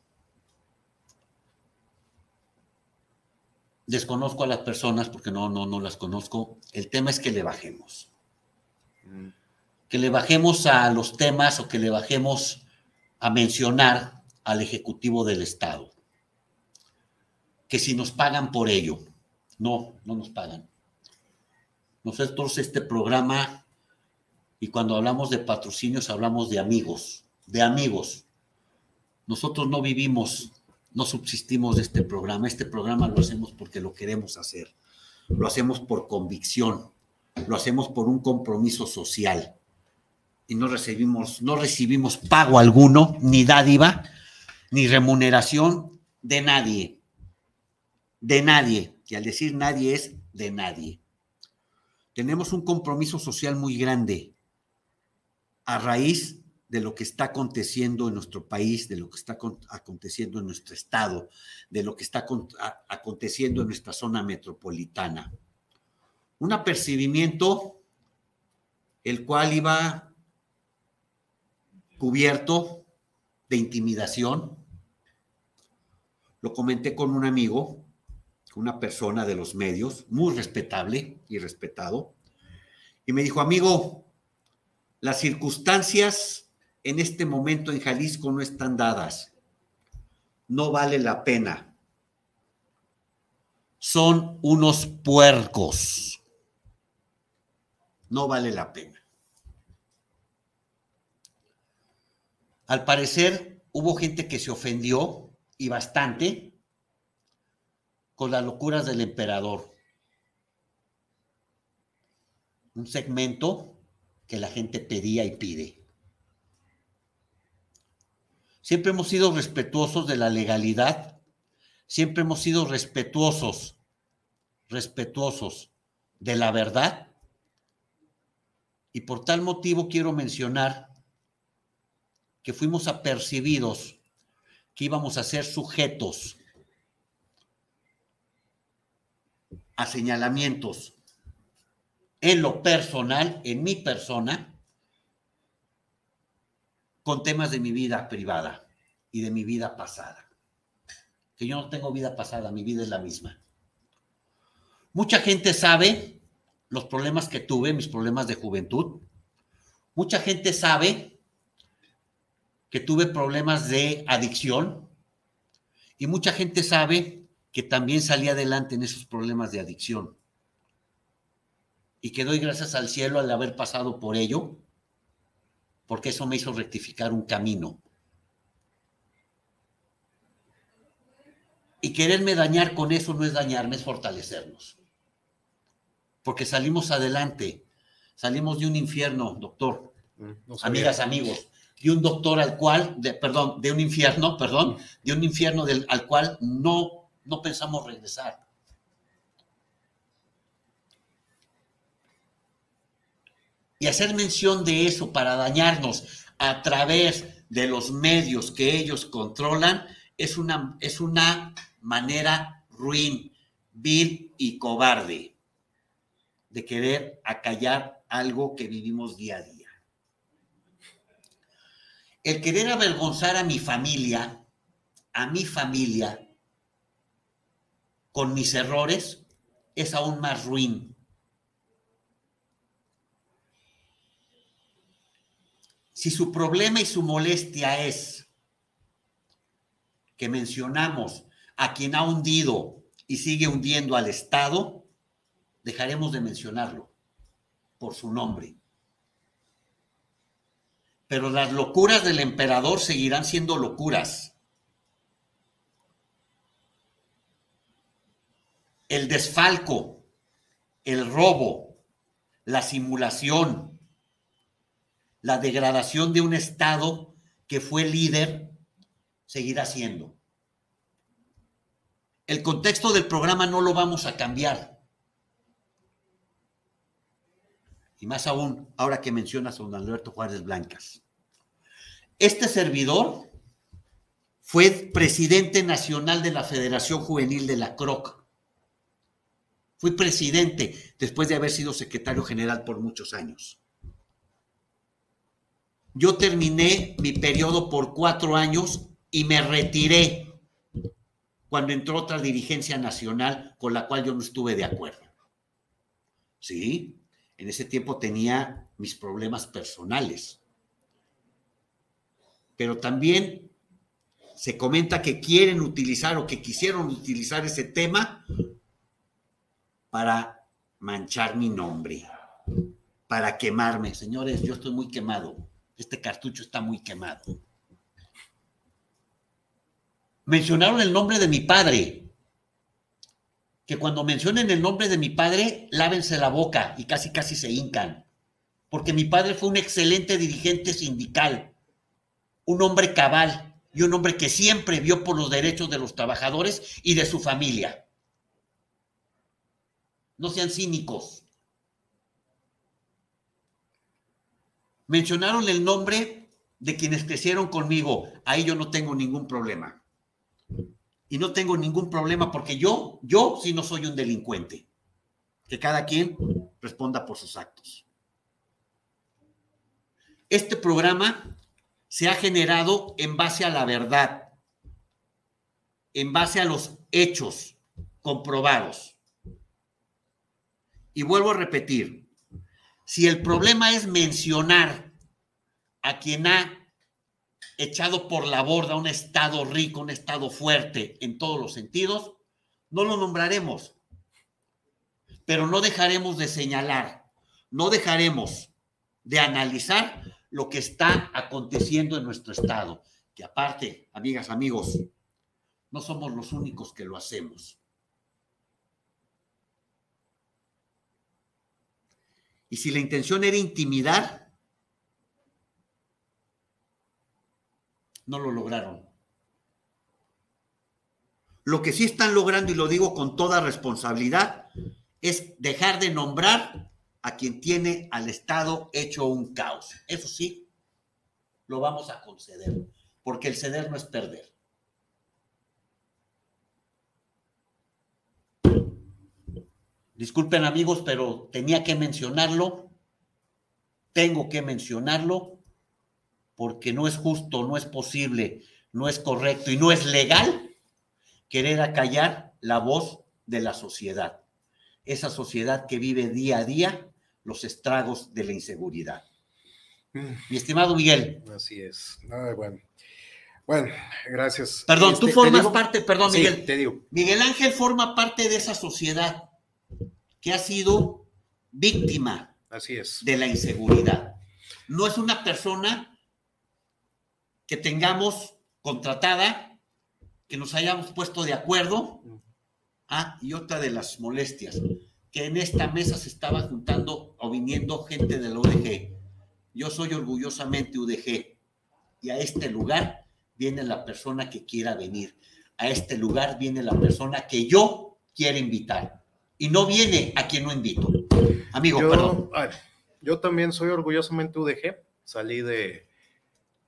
Desconozco a las personas porque no, no, no las conozco. El tema es que le bajemos. Que le bajemos a los temas o que le bajemos a mencionar al Ejecutivo del Estado. Que si nos pagan por ello. No, no nos pagan. Nosotros este programa, y cuando hablamos de patrocinios, hablamos de amigos, de amigos. Nosotros no vivimos, no subsistimos de este programa. Este programa lo hacemos porque lo queremos hacer. Lo hacemos por convicción. Lo hacemos por un compromiso social. Y no recibimos, no recibimos pago alguno, ni dádiva, ni remuneración de nadie. De nadie. Y al decir nadie es de nadie. Tenemos un compromiso social muy grande a raíz de lo que está aconteciendo en nuestro país, de lo que está aconteciendo en nuestro estado, de lo que está aconteciendo en nuestra zona metropolitana. Un apercibimiento el cual iba cubierto de intimidación. Lo comenté con un amigo, una persona de los medios, muy respetable y respetado, y me dijo, amigo, las circunstancias en este momento en Jalisco no están dadas. No vale la pena. Son unos puercos. No vale la pena. Al parecer hubo gente que se ofendió y bastante con las locuras del emperador. Un segmento que la gente pedía y pide. Siempre hemos sido respetuosos de la legalidad, siempre hemos sido respetuosos, respetuosos de la verdad. Y por tal motivo quiero mencionar que fuimos apercibidos que íbamos a ser sujetos a señalamientos en lo personal, en mi persona, con temas de mi vida privada y de mi vida pasada. Que yo no tengo vida pasada, mi vida es la misma. Mucha gente sabe los problemas que tuve, mis problemas de juventud. Mucha gente sabe que tuve problemas de adicción. Y mucha gente sabe que también salí adelante en esos problemas de adicción. Y que doy gracias al cielo al haber pasado por ello porque eso me hizo rectificar un camino. Y quererme dañar con eso no es dañarme, es fortalecernos. Porque salimos adelante, salimos de un infierno, doctor, mm, amigas, amigos, de un doctor al cual, de, perdón, de un infierno, perdón, de un infierno del, al cual no, no pensamos regresar. Y hacer mención de eso para dañarnos a través de los medios que ellos controlan es una, es una manera ruin, vil y cobarde de querer acallar algo que vivimos día a día. El querer avergonzar a mi familia, a mi familia, con mis errores, es aún más ruin Si su problema y su molestia es que mencionamos a quien ha hundido y sigue hundiendo al Estado, dejaremos de mencionarlo por su nombre. Pero las locuras del emperador seguirán siendo locuras. El desfalco, el robo, la simulación, la degradación de un Estado que fue líder seguirá siendo. El contexto del programa no lo vamos a cambiar. Y más aún, ahora que mencionas a don Alberto Juárez Blancas. Este servidor fue presidente nacional de la Federación Juvenil de la CROC. Fui presidente después de haber sido secretario general por muchos años. Yo terminé mi periodo por cuatro años y me retiré cuando entró otra dirigencia nacional con la cual yo no estuve de acuerdo. Sí, en ese tiempo tenía mis problemas personales. Pero también se comenta que quieren utilizar o que quisieron utilizar ese tema para manchar mi nombre, para quemarme. Señores, yo estoy muy quemado este cartucho está muy quemado. mencionaron el nombre de mi padre. Que cuando mencionen el nombre de mi padre, lávense la boca y casi casi se hincan. Porque mi padre fue un excelente dirigente sindical, un hombre cabal y un hombre que siempre vio por los derechos de los trabajadores y de su familia. No sean cínicos. Mencionaron el nombre de quienes crecieron conmigo. Ahí yo no tengo ningún problema. Y no tengo ningún problema porque yo, yo sí no soy un delincuente. Que cada quien responda por sus actos. Este programa se ha generado en base a la verdad, en base a los hechos comprobados. Y vuelvo a repetir, si el problema es mencionar a quien ha echado por la borda un Estado rico, un Estado fuerte en todos los sentidos, no lo nombraremos. Pero no dejaremos de señalar, no dejaremos de analizar lo que está aconteciendo en nuestro Estado. Que aparte, amigas, amigos, no somos los únicos que lo hacemos. Y si la intención era intimidar, no lo lograron. Lo que sí están logrando, y lo digo con toda responsabilidad, es dejar de nombrar a quien tiene al Estado hecho un caos. Eso sí, lo vamos a conceder, porque el ceder no es perder. Disculpen amigos, pero tenía que mencionarlo, tengo que mencionarlo, porque no es justo, no es posible, no es correcto y no es legal querer acallar la voz de la sociedad. Esa sociedad que vive día a día los estragos de la inseguridad. Mm. Mi estimado Miguel. Así es. bueno. Bueno, gracias. Perdón, tú este, formas parte, perdón, Miguel. Te digo. Miguel Ángel forma parte de esa sociedad que ha sido víctima Así es. de la inseguridad. No es una persona que tengamos contratada, que nos hayamos puesto de acuerdo. Ah, y otra de las molestias, que en esta mesa se estaba juntando o viniendo gente de la UDG. Yo soy orgullosamente UDG y a este lugar viene la persona que quiera venir. A este lugar viene la persona que yo quiero invitar. Y no viene a quien no invito. Amigo, perdón. yo también soy orgullosamente UDG. Salí de,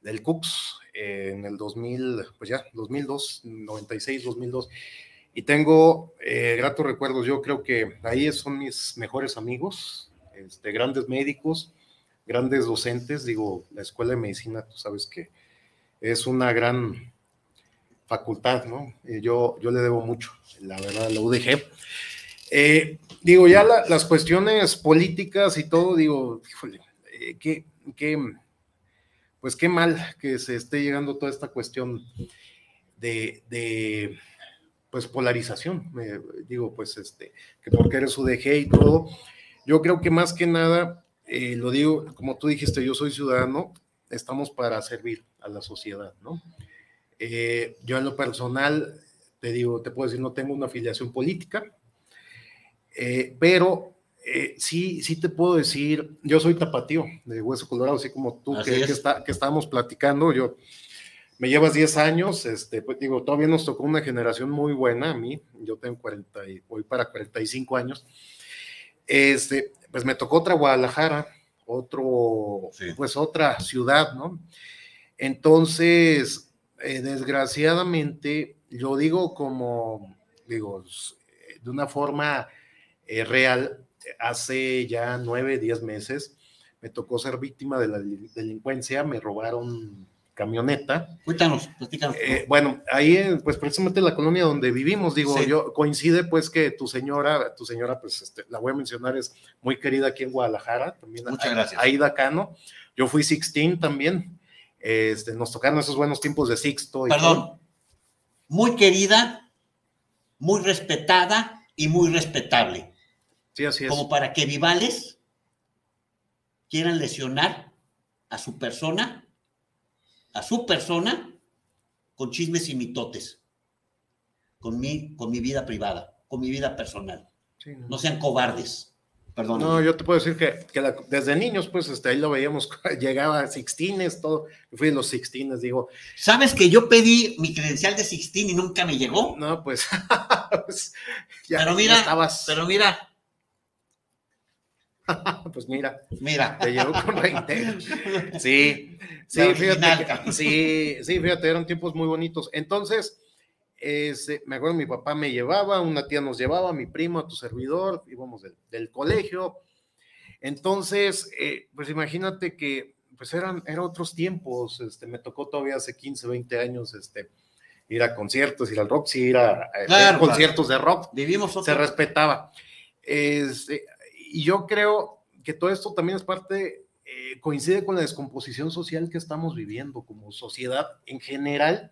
del CUPS eh, en el 2000, pues ya, 2002, 96, 2002. Y tengo eh, gratos recuerdos. Yo creo que ahí son mis mejores amigos, este, grandes médicos, grandes docentes. Digo, la Escuela de Medicina, tú sabes que es una gran facultad, ¿no? yo, yo le debo mucho, la verdad, a la UDG. Eh, digo, ya las cuestiones políticas y todo, digo, híjole, qué, qué, pues qué mal que se esté llegando toda esta cuestión de, pues polarización, digo, pues este, que porque eres UDG y todo. Yo creo que más que nada, eh, lo digo, como tú dijiste, yo soy ciudadano, estamos para servir a la sociedad, ¿no? Eh, yo en lo personal, te digo, te puedo decir, no tengo una afiliación política, eh, pero eh, sí, sí te puedo decir, yo soy tapatío de Hueso Colorado, así como tú que, está, que estábamos platicando, yo me llevas 10 años, este, pues digo, todavía nos tocó una generación muy buena a mí, yo tengo 40, y voy para 45 años, este, pues me tocó otra Guadalajara, otro, pues otra ciudad, ¿no? Entonces, eh, desgraciadamente, yo digo como, digo, de una forma eh, real, hace ya nueve, diez meses me tocó ser víctima de la delincuencia, me robaron camioneta. Cuéntanos, eh, bueno, ahí, pues precisamente la colonia donde vivimos, digo, yo coincide pues que tu señora, tu señora, pues este, la voy a mencionar, es muy querida aquí en Guadalajara, también. Muchas gracias. Aida Cano, yo fui Sixteen también, este, nos tocaron esos buenos tiempos de Sixto. Y Perdón, muy querida, muy respetada y muy respetable. Como para que Vivales quieran lesionar a su persona, a su persona, con chismes y mitotes. con mi, con mi vida privada, con mi vida personal. Sí, no. No sean cobardes. Perdón. No, yo te puedo decir que, que la- desde niños, pues, este, ahí lo veíamos, llegaba a Sixtines, todo, fui de los Sixtines, digo, ¿Sabes que yo pedí mi credencial de Sixteen y nunca me llegó? no, pues, pues, ya, pero ya mira, estabas, pero mira, pues mira, mira. te llegó con 20. Sí, sí, fíjate, que- sí, sí, fíjate, eran tiempos muy bonitos. Entonces, este, me acuerdo, mi papá me llevaba, una tía nos llevaba, mi primo, a tu servidor, íbamos del, del colegio. Entonces, eh, pues imagínate que, pues eran, eran otros tiempos, este, me tocó todavía hace 15, 20 años, este, ir a conciertos, ir al rock, sí, ir a, a ver Claro, conciertos de rock Vivimos se respetaba. Este, y yo creo que todo esto también es parte, eh, coincide con la descomposición social que estamos viviendo como sociedad en general,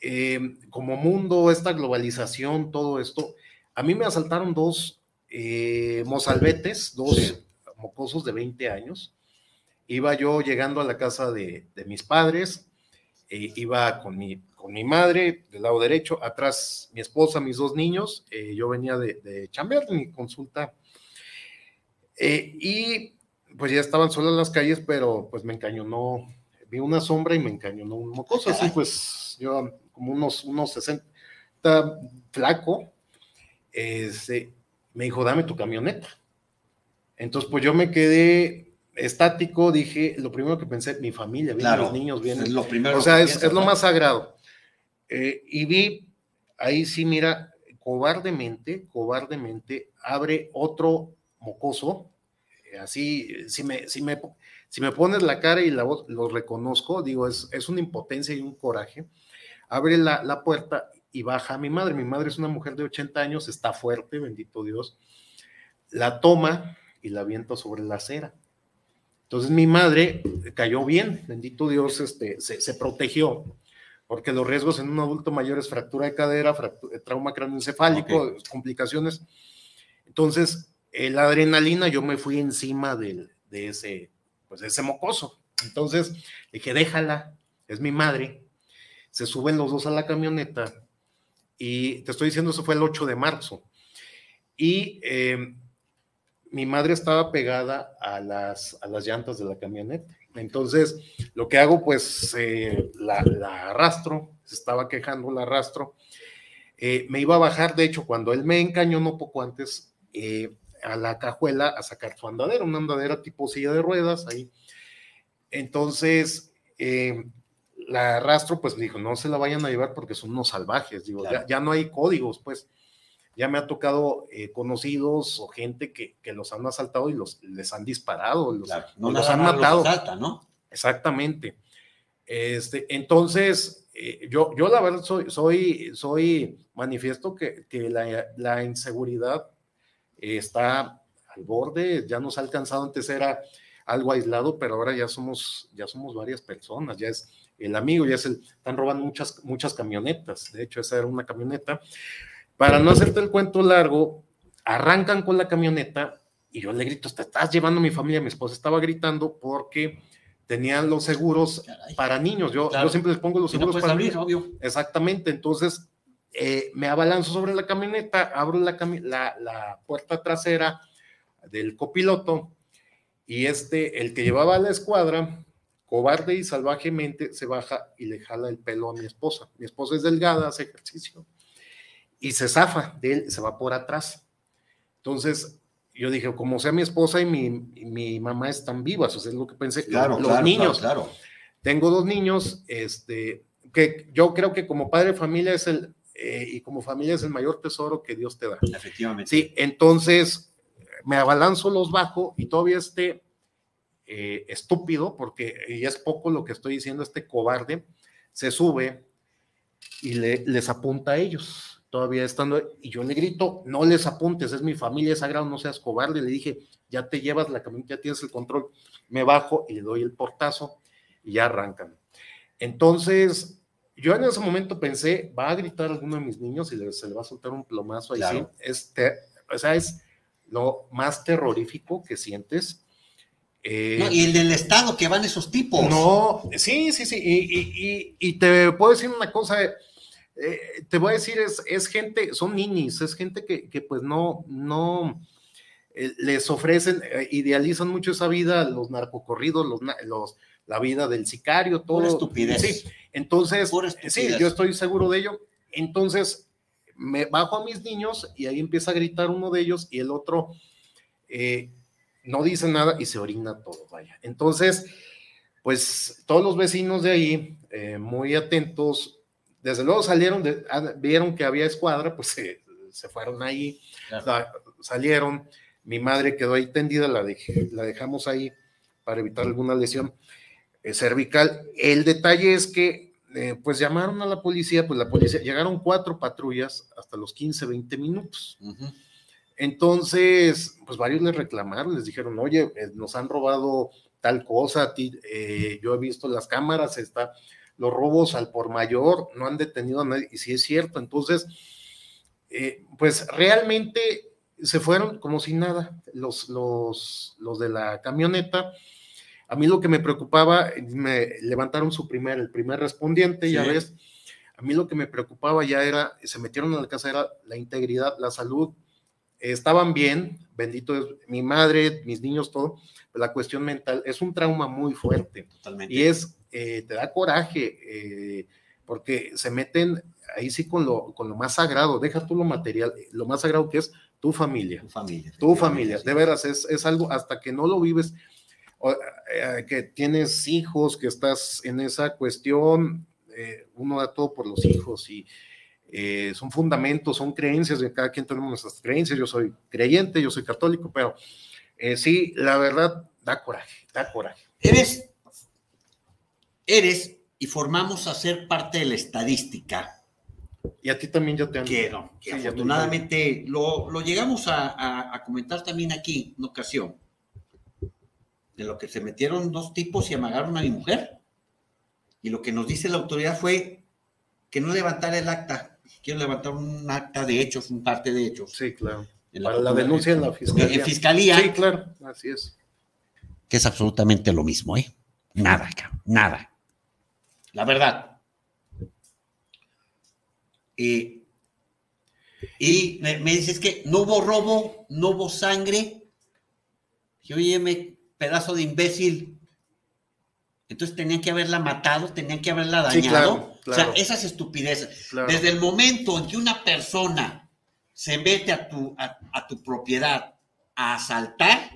eh, como mundo, esta globalización, todo esto. A mí me asaltaron dos eh, mozalbetes, dos Sí. mocosos de 20 años. Iba yo llegando a la casa de, de mis padres, eh, iba con mi, con mi madre del lado derecho, atrás mi esposa, mis dos niños, eh, yo venía de, de chambear, de mi consulta, eh, y pues ya estaban solas las calles, pero pues me encañonó, vi una sombra y me encañonó un mocoso, así pues yo como unos, unos 60, flaco, este, me dijo, dame tu camioneta. Entonces pues yo me quedé estático, dije, lo primero que pensé, mi familia, vienen Claro, los niños, vienen es lo primero o sea, es, es lo ¿no? más sagrado. Eh, y vi, ahí sí, mira, cobardemente, cobardemente, abre otro mocoso, eh, así, si me, si me, si me pones la cara y la voz, lo reconozco, digo, es, es una impotencia y un coraje, abre la, la puerta y baja a mi madre. Mi madre es una mujer de 80 años, está fuerte, bendito Dios. La toma y la avienta sobre la acera. Entonces mi madre cayó bien, bendito Dios, este, se, se protegió, porque los riesgos en un adulto mayor es fractura de cadera, eh, trauma craneoencefálico, complicaciones. Entonces, eh, la adrenalina, yo me fui encima del- de, ese, pues, ese mocoso. Entonces, dije, déjala, es mi madre. Se suben los dos a la camioneta y te estoy diciendo, eso fue el 8 de marzo. Y eh, mi madre estaba pegada a las, a las llantas de la camioneta. Entonces, lo que hago, pues, eh, la, la arrastro, se estaba quejando, la arrastro. Eh, me iba a bajar, de hecho, cuando él me encañonó poco antes, eh, a la cajuela a sacar su andadera, una andadera tipo silla de ruedas ahí. Entonces, eh, la arrastro, pues dijo, no se la vayan a llevar porque son unos salvajes, digo, Claro. ya, ya no hay códigos, pues ya me ha tocado eh, conocidos o gente que, que los han asaltado y los, les han disparado, los, Claro, no los han los matado. Exactamente. Este, entonces, eh, yo, yo la verdad soy, soy, soy manifiesto que, que la, la inseguridad está al borde, ya nos ha alcanzado, antes era algo aislado, pero ahora ya somos, ya somos varias personas, ya es el amigo, ya es el, están robando muchas, muchas camionetas, de hecho esa era una camioneta. Para no hacerte el cuento largo, arrancan con la camioneta y yo le grito, te estás llevando a mi familia, mi esposa estaba gritando porque tenían los seguros Caray. para niños, yo, Claro. yo siempre les pongo los no seguros para abrir, niños. obvio. Exactamente, entonces eh, me abalanzo sobre la camioneta, abro la, cami- la, la puerta trasera del copiloto y este, el que llevaba a la escuadra, cobarde y salvajemente, se baja y le jala el pelo a mi esposa. Mi esposa es delgada, hace ejercicio y se zafa de él, se va por atrás. Entonces, yo dije, como sea mi esposa y mi, y mi mamá están vivas, o sea, es lo que pensé, Claro, los claro, niños, claro, claro. tengo dos niños, este, que yo creo que como padre de familia es el, eh, y como familia es el mayor tesoro que Dios te da. Efectivamente. Sí, entonces me abalanzo, los bajo y todavía este eh, estúpido, porque y es poco lo que estoy diciendo, este cobarde, se sube y le, les apunta a ellos, todavía estando, y yo le grito, no les apuntes, es mi familia, es sagrado, no seas cobarde, le dije, ya te llevas la camioneta, ya tienes el control, me bajo y le doy el portazo y ya arrancan. Entonces, yo en ese momento pensé, va a gritar alguno de mis niños y se le va a soltar un plomazo ahí. Claro. Sí, o sea, es lo más terrorífico que sientes. Eh, No, y el del Estado que van esos tipos. no, sí, sí, sí. Y, y- y- y te puedo decir una cosa, eh, te voy a decir, es, es gente, son ninis, es gente que, que pues no, no, eh, les ofrecen, idealizan mucho esa vida, los narcocorridos, los, los, la vida del sicario, todo. Pura estupidez. Sí, entonces, sí, yo estoy seguro de ello. Entonces, me bajo a mis niños y ahí empieza a gritar uno de ellos y el otro eh, no dice nada y se orina todo, vaya. Entonces, pues todos los vecinos de ahí, muy atentos, desde luego salieron, de, ah, vieron que había escuadra, pues se, se fueron ahí, salieron mi madre quedó ahí tendida, la, dejé, la dejamos ahí para evitar alguna lesión eh, cervical. El detalle es que, eh, pues llamaron a la policía, pues la policía, llegaron cuatro patrullas hasta los 15, 20 minutos. Entonces, pues varios les reclamaron, les dijeron, oye, eh, nos han robado tal cosa, a ti, yo he visto las cámaras, está los robos al por mayor, no han detenido a nadie, y si es cierto, entonces, pues realmente se fueron como si nada, los, los, los de la camioneta. A mí lo que me preocupaba, me levantaron su primer, el primer respondiente, ya ves, a mí lo que me preocupaba ya era, se metieron a la casa, era la integridad, la salud, estaban bien, bendito es mi madre, mis niños, todo, la cuestión mental es un trauma muy fuerte. Totalmente. Y es, eh, te da coraje, eh, porque se meten ahí sí con lo, con lo más sagrado, deja tú lo material, lo más sagrado que es tu familia. Tu familia. Tu familia. De veras, es, es, algo hasta que no lo vives, eh, que tienes hijos, que estás en esa cuestión, eh, uno da todo por los hijos y eh, son fundamentos, son creencias, de cada quien tenemos nuestras creencias. Yo soy creyente, yo soy católico, pero sí, la verdad, da coraje, da coraje. Eres, eres y formamos a ser parte de la estadística y a ti también yo te amo. Quiero, que afortunadamente lo, lo llegamos a, a, comentar también aquí en ocasión, de lo que se metieron dos tipos y amagaron a mi mujer. Y lo que nos dice la autoridad fue que no levantara el acta. Quiero levantar un acta de hechos, un parte de hechos. Sí, claro. Para la, denuncia en la fiscalía. En fiscalía. Sí, claro, así es. Que es absolutamente lo mismo, ¿eh? Nada, nada. La verdad. Eh, y me, dices que no hubo robo, no hubo sangre. Que oye, pedazo de imbécil. Entonces tenían que haberla matado, tenían que haberla dañado. O sea, esas estupideces. Desde el momento en que una persona se mete a tu, a, tu propiedad a asaltar,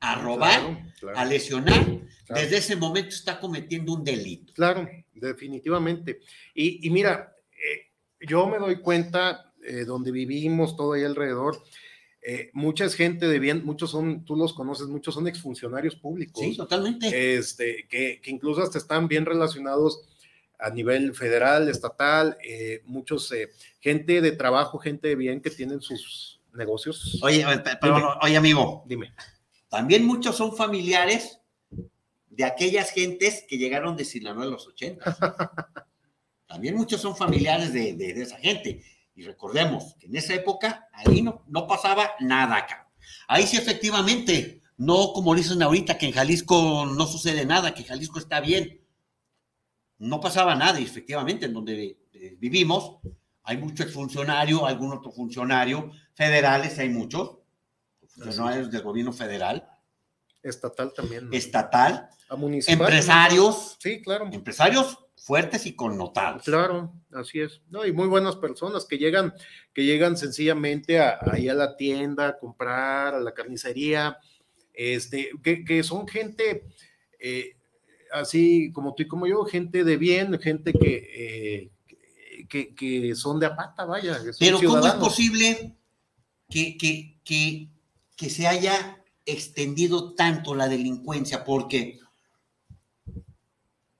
a robar, a lesionar, desde ese momento está cometiendo un delito. Claro, definitivamente. Y, y mira, yo me doy cuenta, eh, donde vivimos, todo ahí alrededor, eh, mucha gente de bien, muchos son, tú los conoces, muchos son exfuncionarios públicos. Sí, totalmente. Este, que, que incluso hasta están bien relacionados a nivel federal, estatal, eh, muchos, gente de trabajo, gente de bien que tienen sus negocios. Oye, pero, oye, amigo. Dime. También muchos son familiares de aquellas gentes que llegaron de Sinaloa en los 80. También muchos son familiares de, esa gente. Y recordemos que en esa época ahí no, no pasaba nada acá. Ahí sí efectivamente, no como dicen ahorita que en Jalisco no sucede nada, que Jalisco está bien. No pasaba nada y efectivamente en donde eh, vivimos hay mucho exfuncionario, algún otro funcionario, federales hay muchos, funcionarios del gobierno federal. Estatal también. Estatal. Empresarios. Sí, claro. Empresarios fuertes y connotados. Claro, así es. No, y muy buenas personas que llegan, que llegan sencillamente a, ahí a la tienda a comprar, a la carnicería, este, que, son gente eh, así como tú y como yo, gente de bien, gente que, eh, que, son de apata, vaya. Pero ¿cómo es posible que, que, que, que se haya extendido tanto la delincuencia? Porque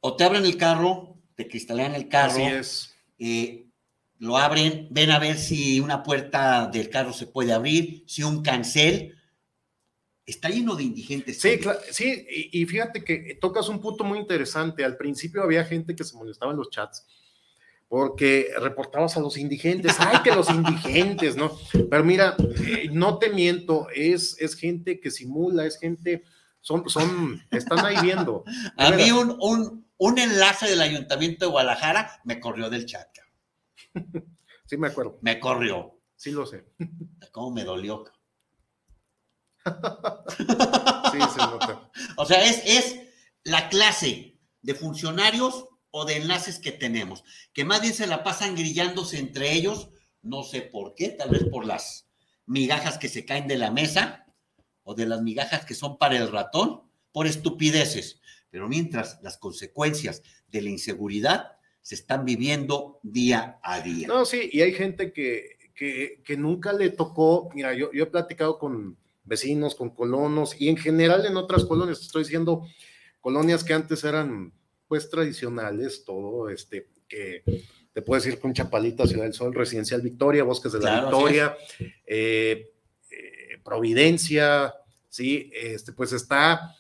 o te abren el carro te cristalean el carro. Eh, lo abren, ven a ver si una puerta del carro se puede abrir, si un cancel. Está lleno de indigentes. Sí, sí, y, fíjate que tocas un punto muy interesante. Al principio había gente que se molestaba en los chats porque reportabas a los indigentes, ay, que los indigentes, ¿no? Pero mira, eh, no te miento, es, es gente que simula, es gente, son, son, están ahí viendo. A mí un, un, un enlace del Ayuntamiento de Guadalajara me corrió del chat. Sí, me acuerdo. Me corrió. Sí, lo sé. ¿Cómo me dolió? Sí, se nota. O sea, es, es la clase de funcionarios o de enlaces que tenemos, que más bien se la pasan grillándose entre ellos, no sé por qué, tal vez por las migajas que se caen de la mesa o de las migajas que son para el ratón, por estupideces. Pero mientras las consecuencias de la inseguridad se están viviendo día a día. No, sí, y hay gente que, que, que nunca le tocó, mira, yo, yo he platicado con vecinos, con colonos y en general en otras colonias, estoy diciendo colonias que antes eran pues tradicionales, todo, este, que te puedes ir con Chapalita, Ciudad del Sol, Residencial Victoria, Bosques de la Claro, Victoria, eh, eh, Providencia, sí, este, pues está,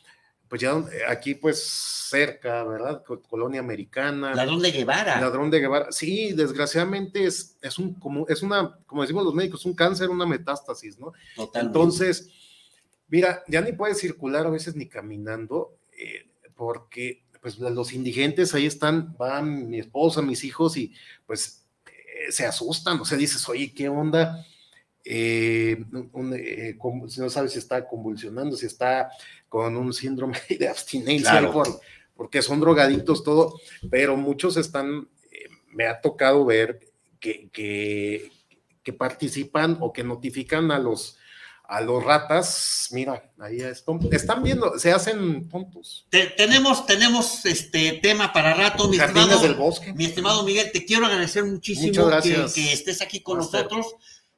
pues ya aquí pues cerca, ¿verdad? Co- Colonia Americana. Ladrón de Guevara. Ladrón de Guevara. Sí, desgraciadamente es, es un como es una, como decimos los médicos, un cáncer, una metástasis, ¿no? Totalmente. Entonces, mira, ya ni puedes circular a veces ni caminando, eh, porque pues los indigentes ahí están, van mi esposa, mis hijos, y pues eh, se asustan, o sea, dices, oye, ¿qué onda? Eh, un- eh, si no sabes si está convulsionando, si está con un síndrome de abstinencia, Claro. por- porque son drogadictos, todo, pero muchos están, eh, me ha tocado ver que, que, que participan o que notifican a los, a los ratas, mira, ahí esto, están viendo, se hacen tontos. Te- tenemos, tenemos este tema para rato, mi Jardines estimado, del bosque. mi estimado Miguel, te quiero agradecer muchísimo que, estés aquí con nosotros.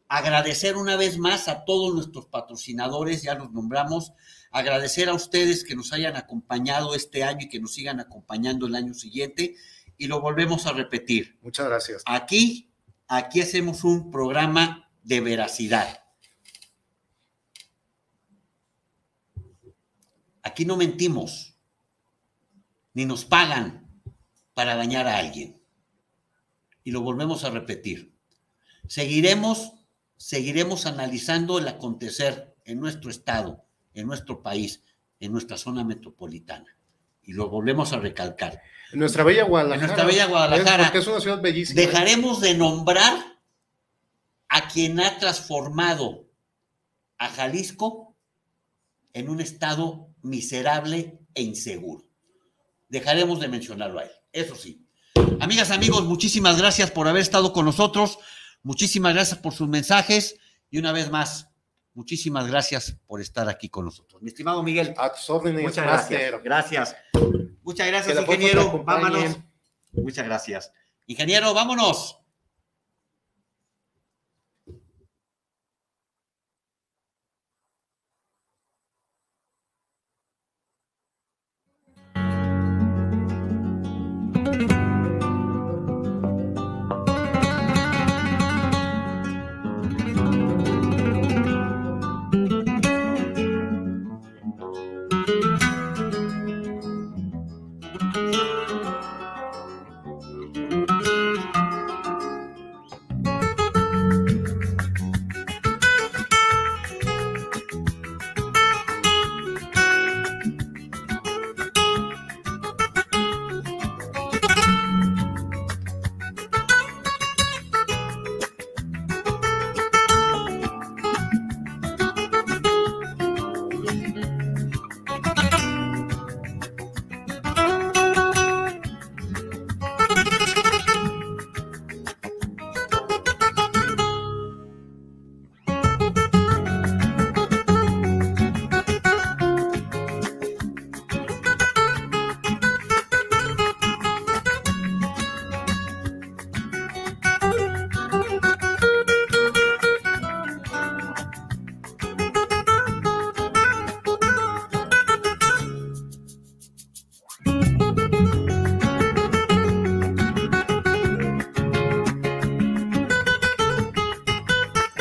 Agradecer una vez más a todos nuestros patrocinadores, ya los nombramos. Agradecer a ustedes que nos hayan acompañado este año y que nos sigan acompañando el año siguiente. Y lo volvemos a repetir. Muchas gracias. Aquí, aquí hacemos un programa de veracidad. Aquí no mentimos, ni nos pagan para dañar a alguien. Y lo volvemos a repetir. Seguiremos, seguiremos analizando el acontecer en nuestro estado, en nuestro país, en nuestra zona metropolitana. Y lo volvemos a recalcar. En nuestra bella Guadalajara. En nuestra bella Guadalajara. Es porque es una ciudad bellísima. Dejaremos de nombrar a quien ha transformado a Jalisco en un estado miserable e inseguro. Dejaremos de mencionarlo a él, eso sí. Amigas, amigos, muchísimas gracias por haber estado con nosotros. Muchísimas gracias por sus mensajes. Y una vez más, muchísimas gracias por estar aquí con nosotros. Mi estimado Miguel, A tus órdenes, muchas gracias. Muchas gracias, ingeniero. Vámonos. Muchas gracias. Ingeniero, vámonos.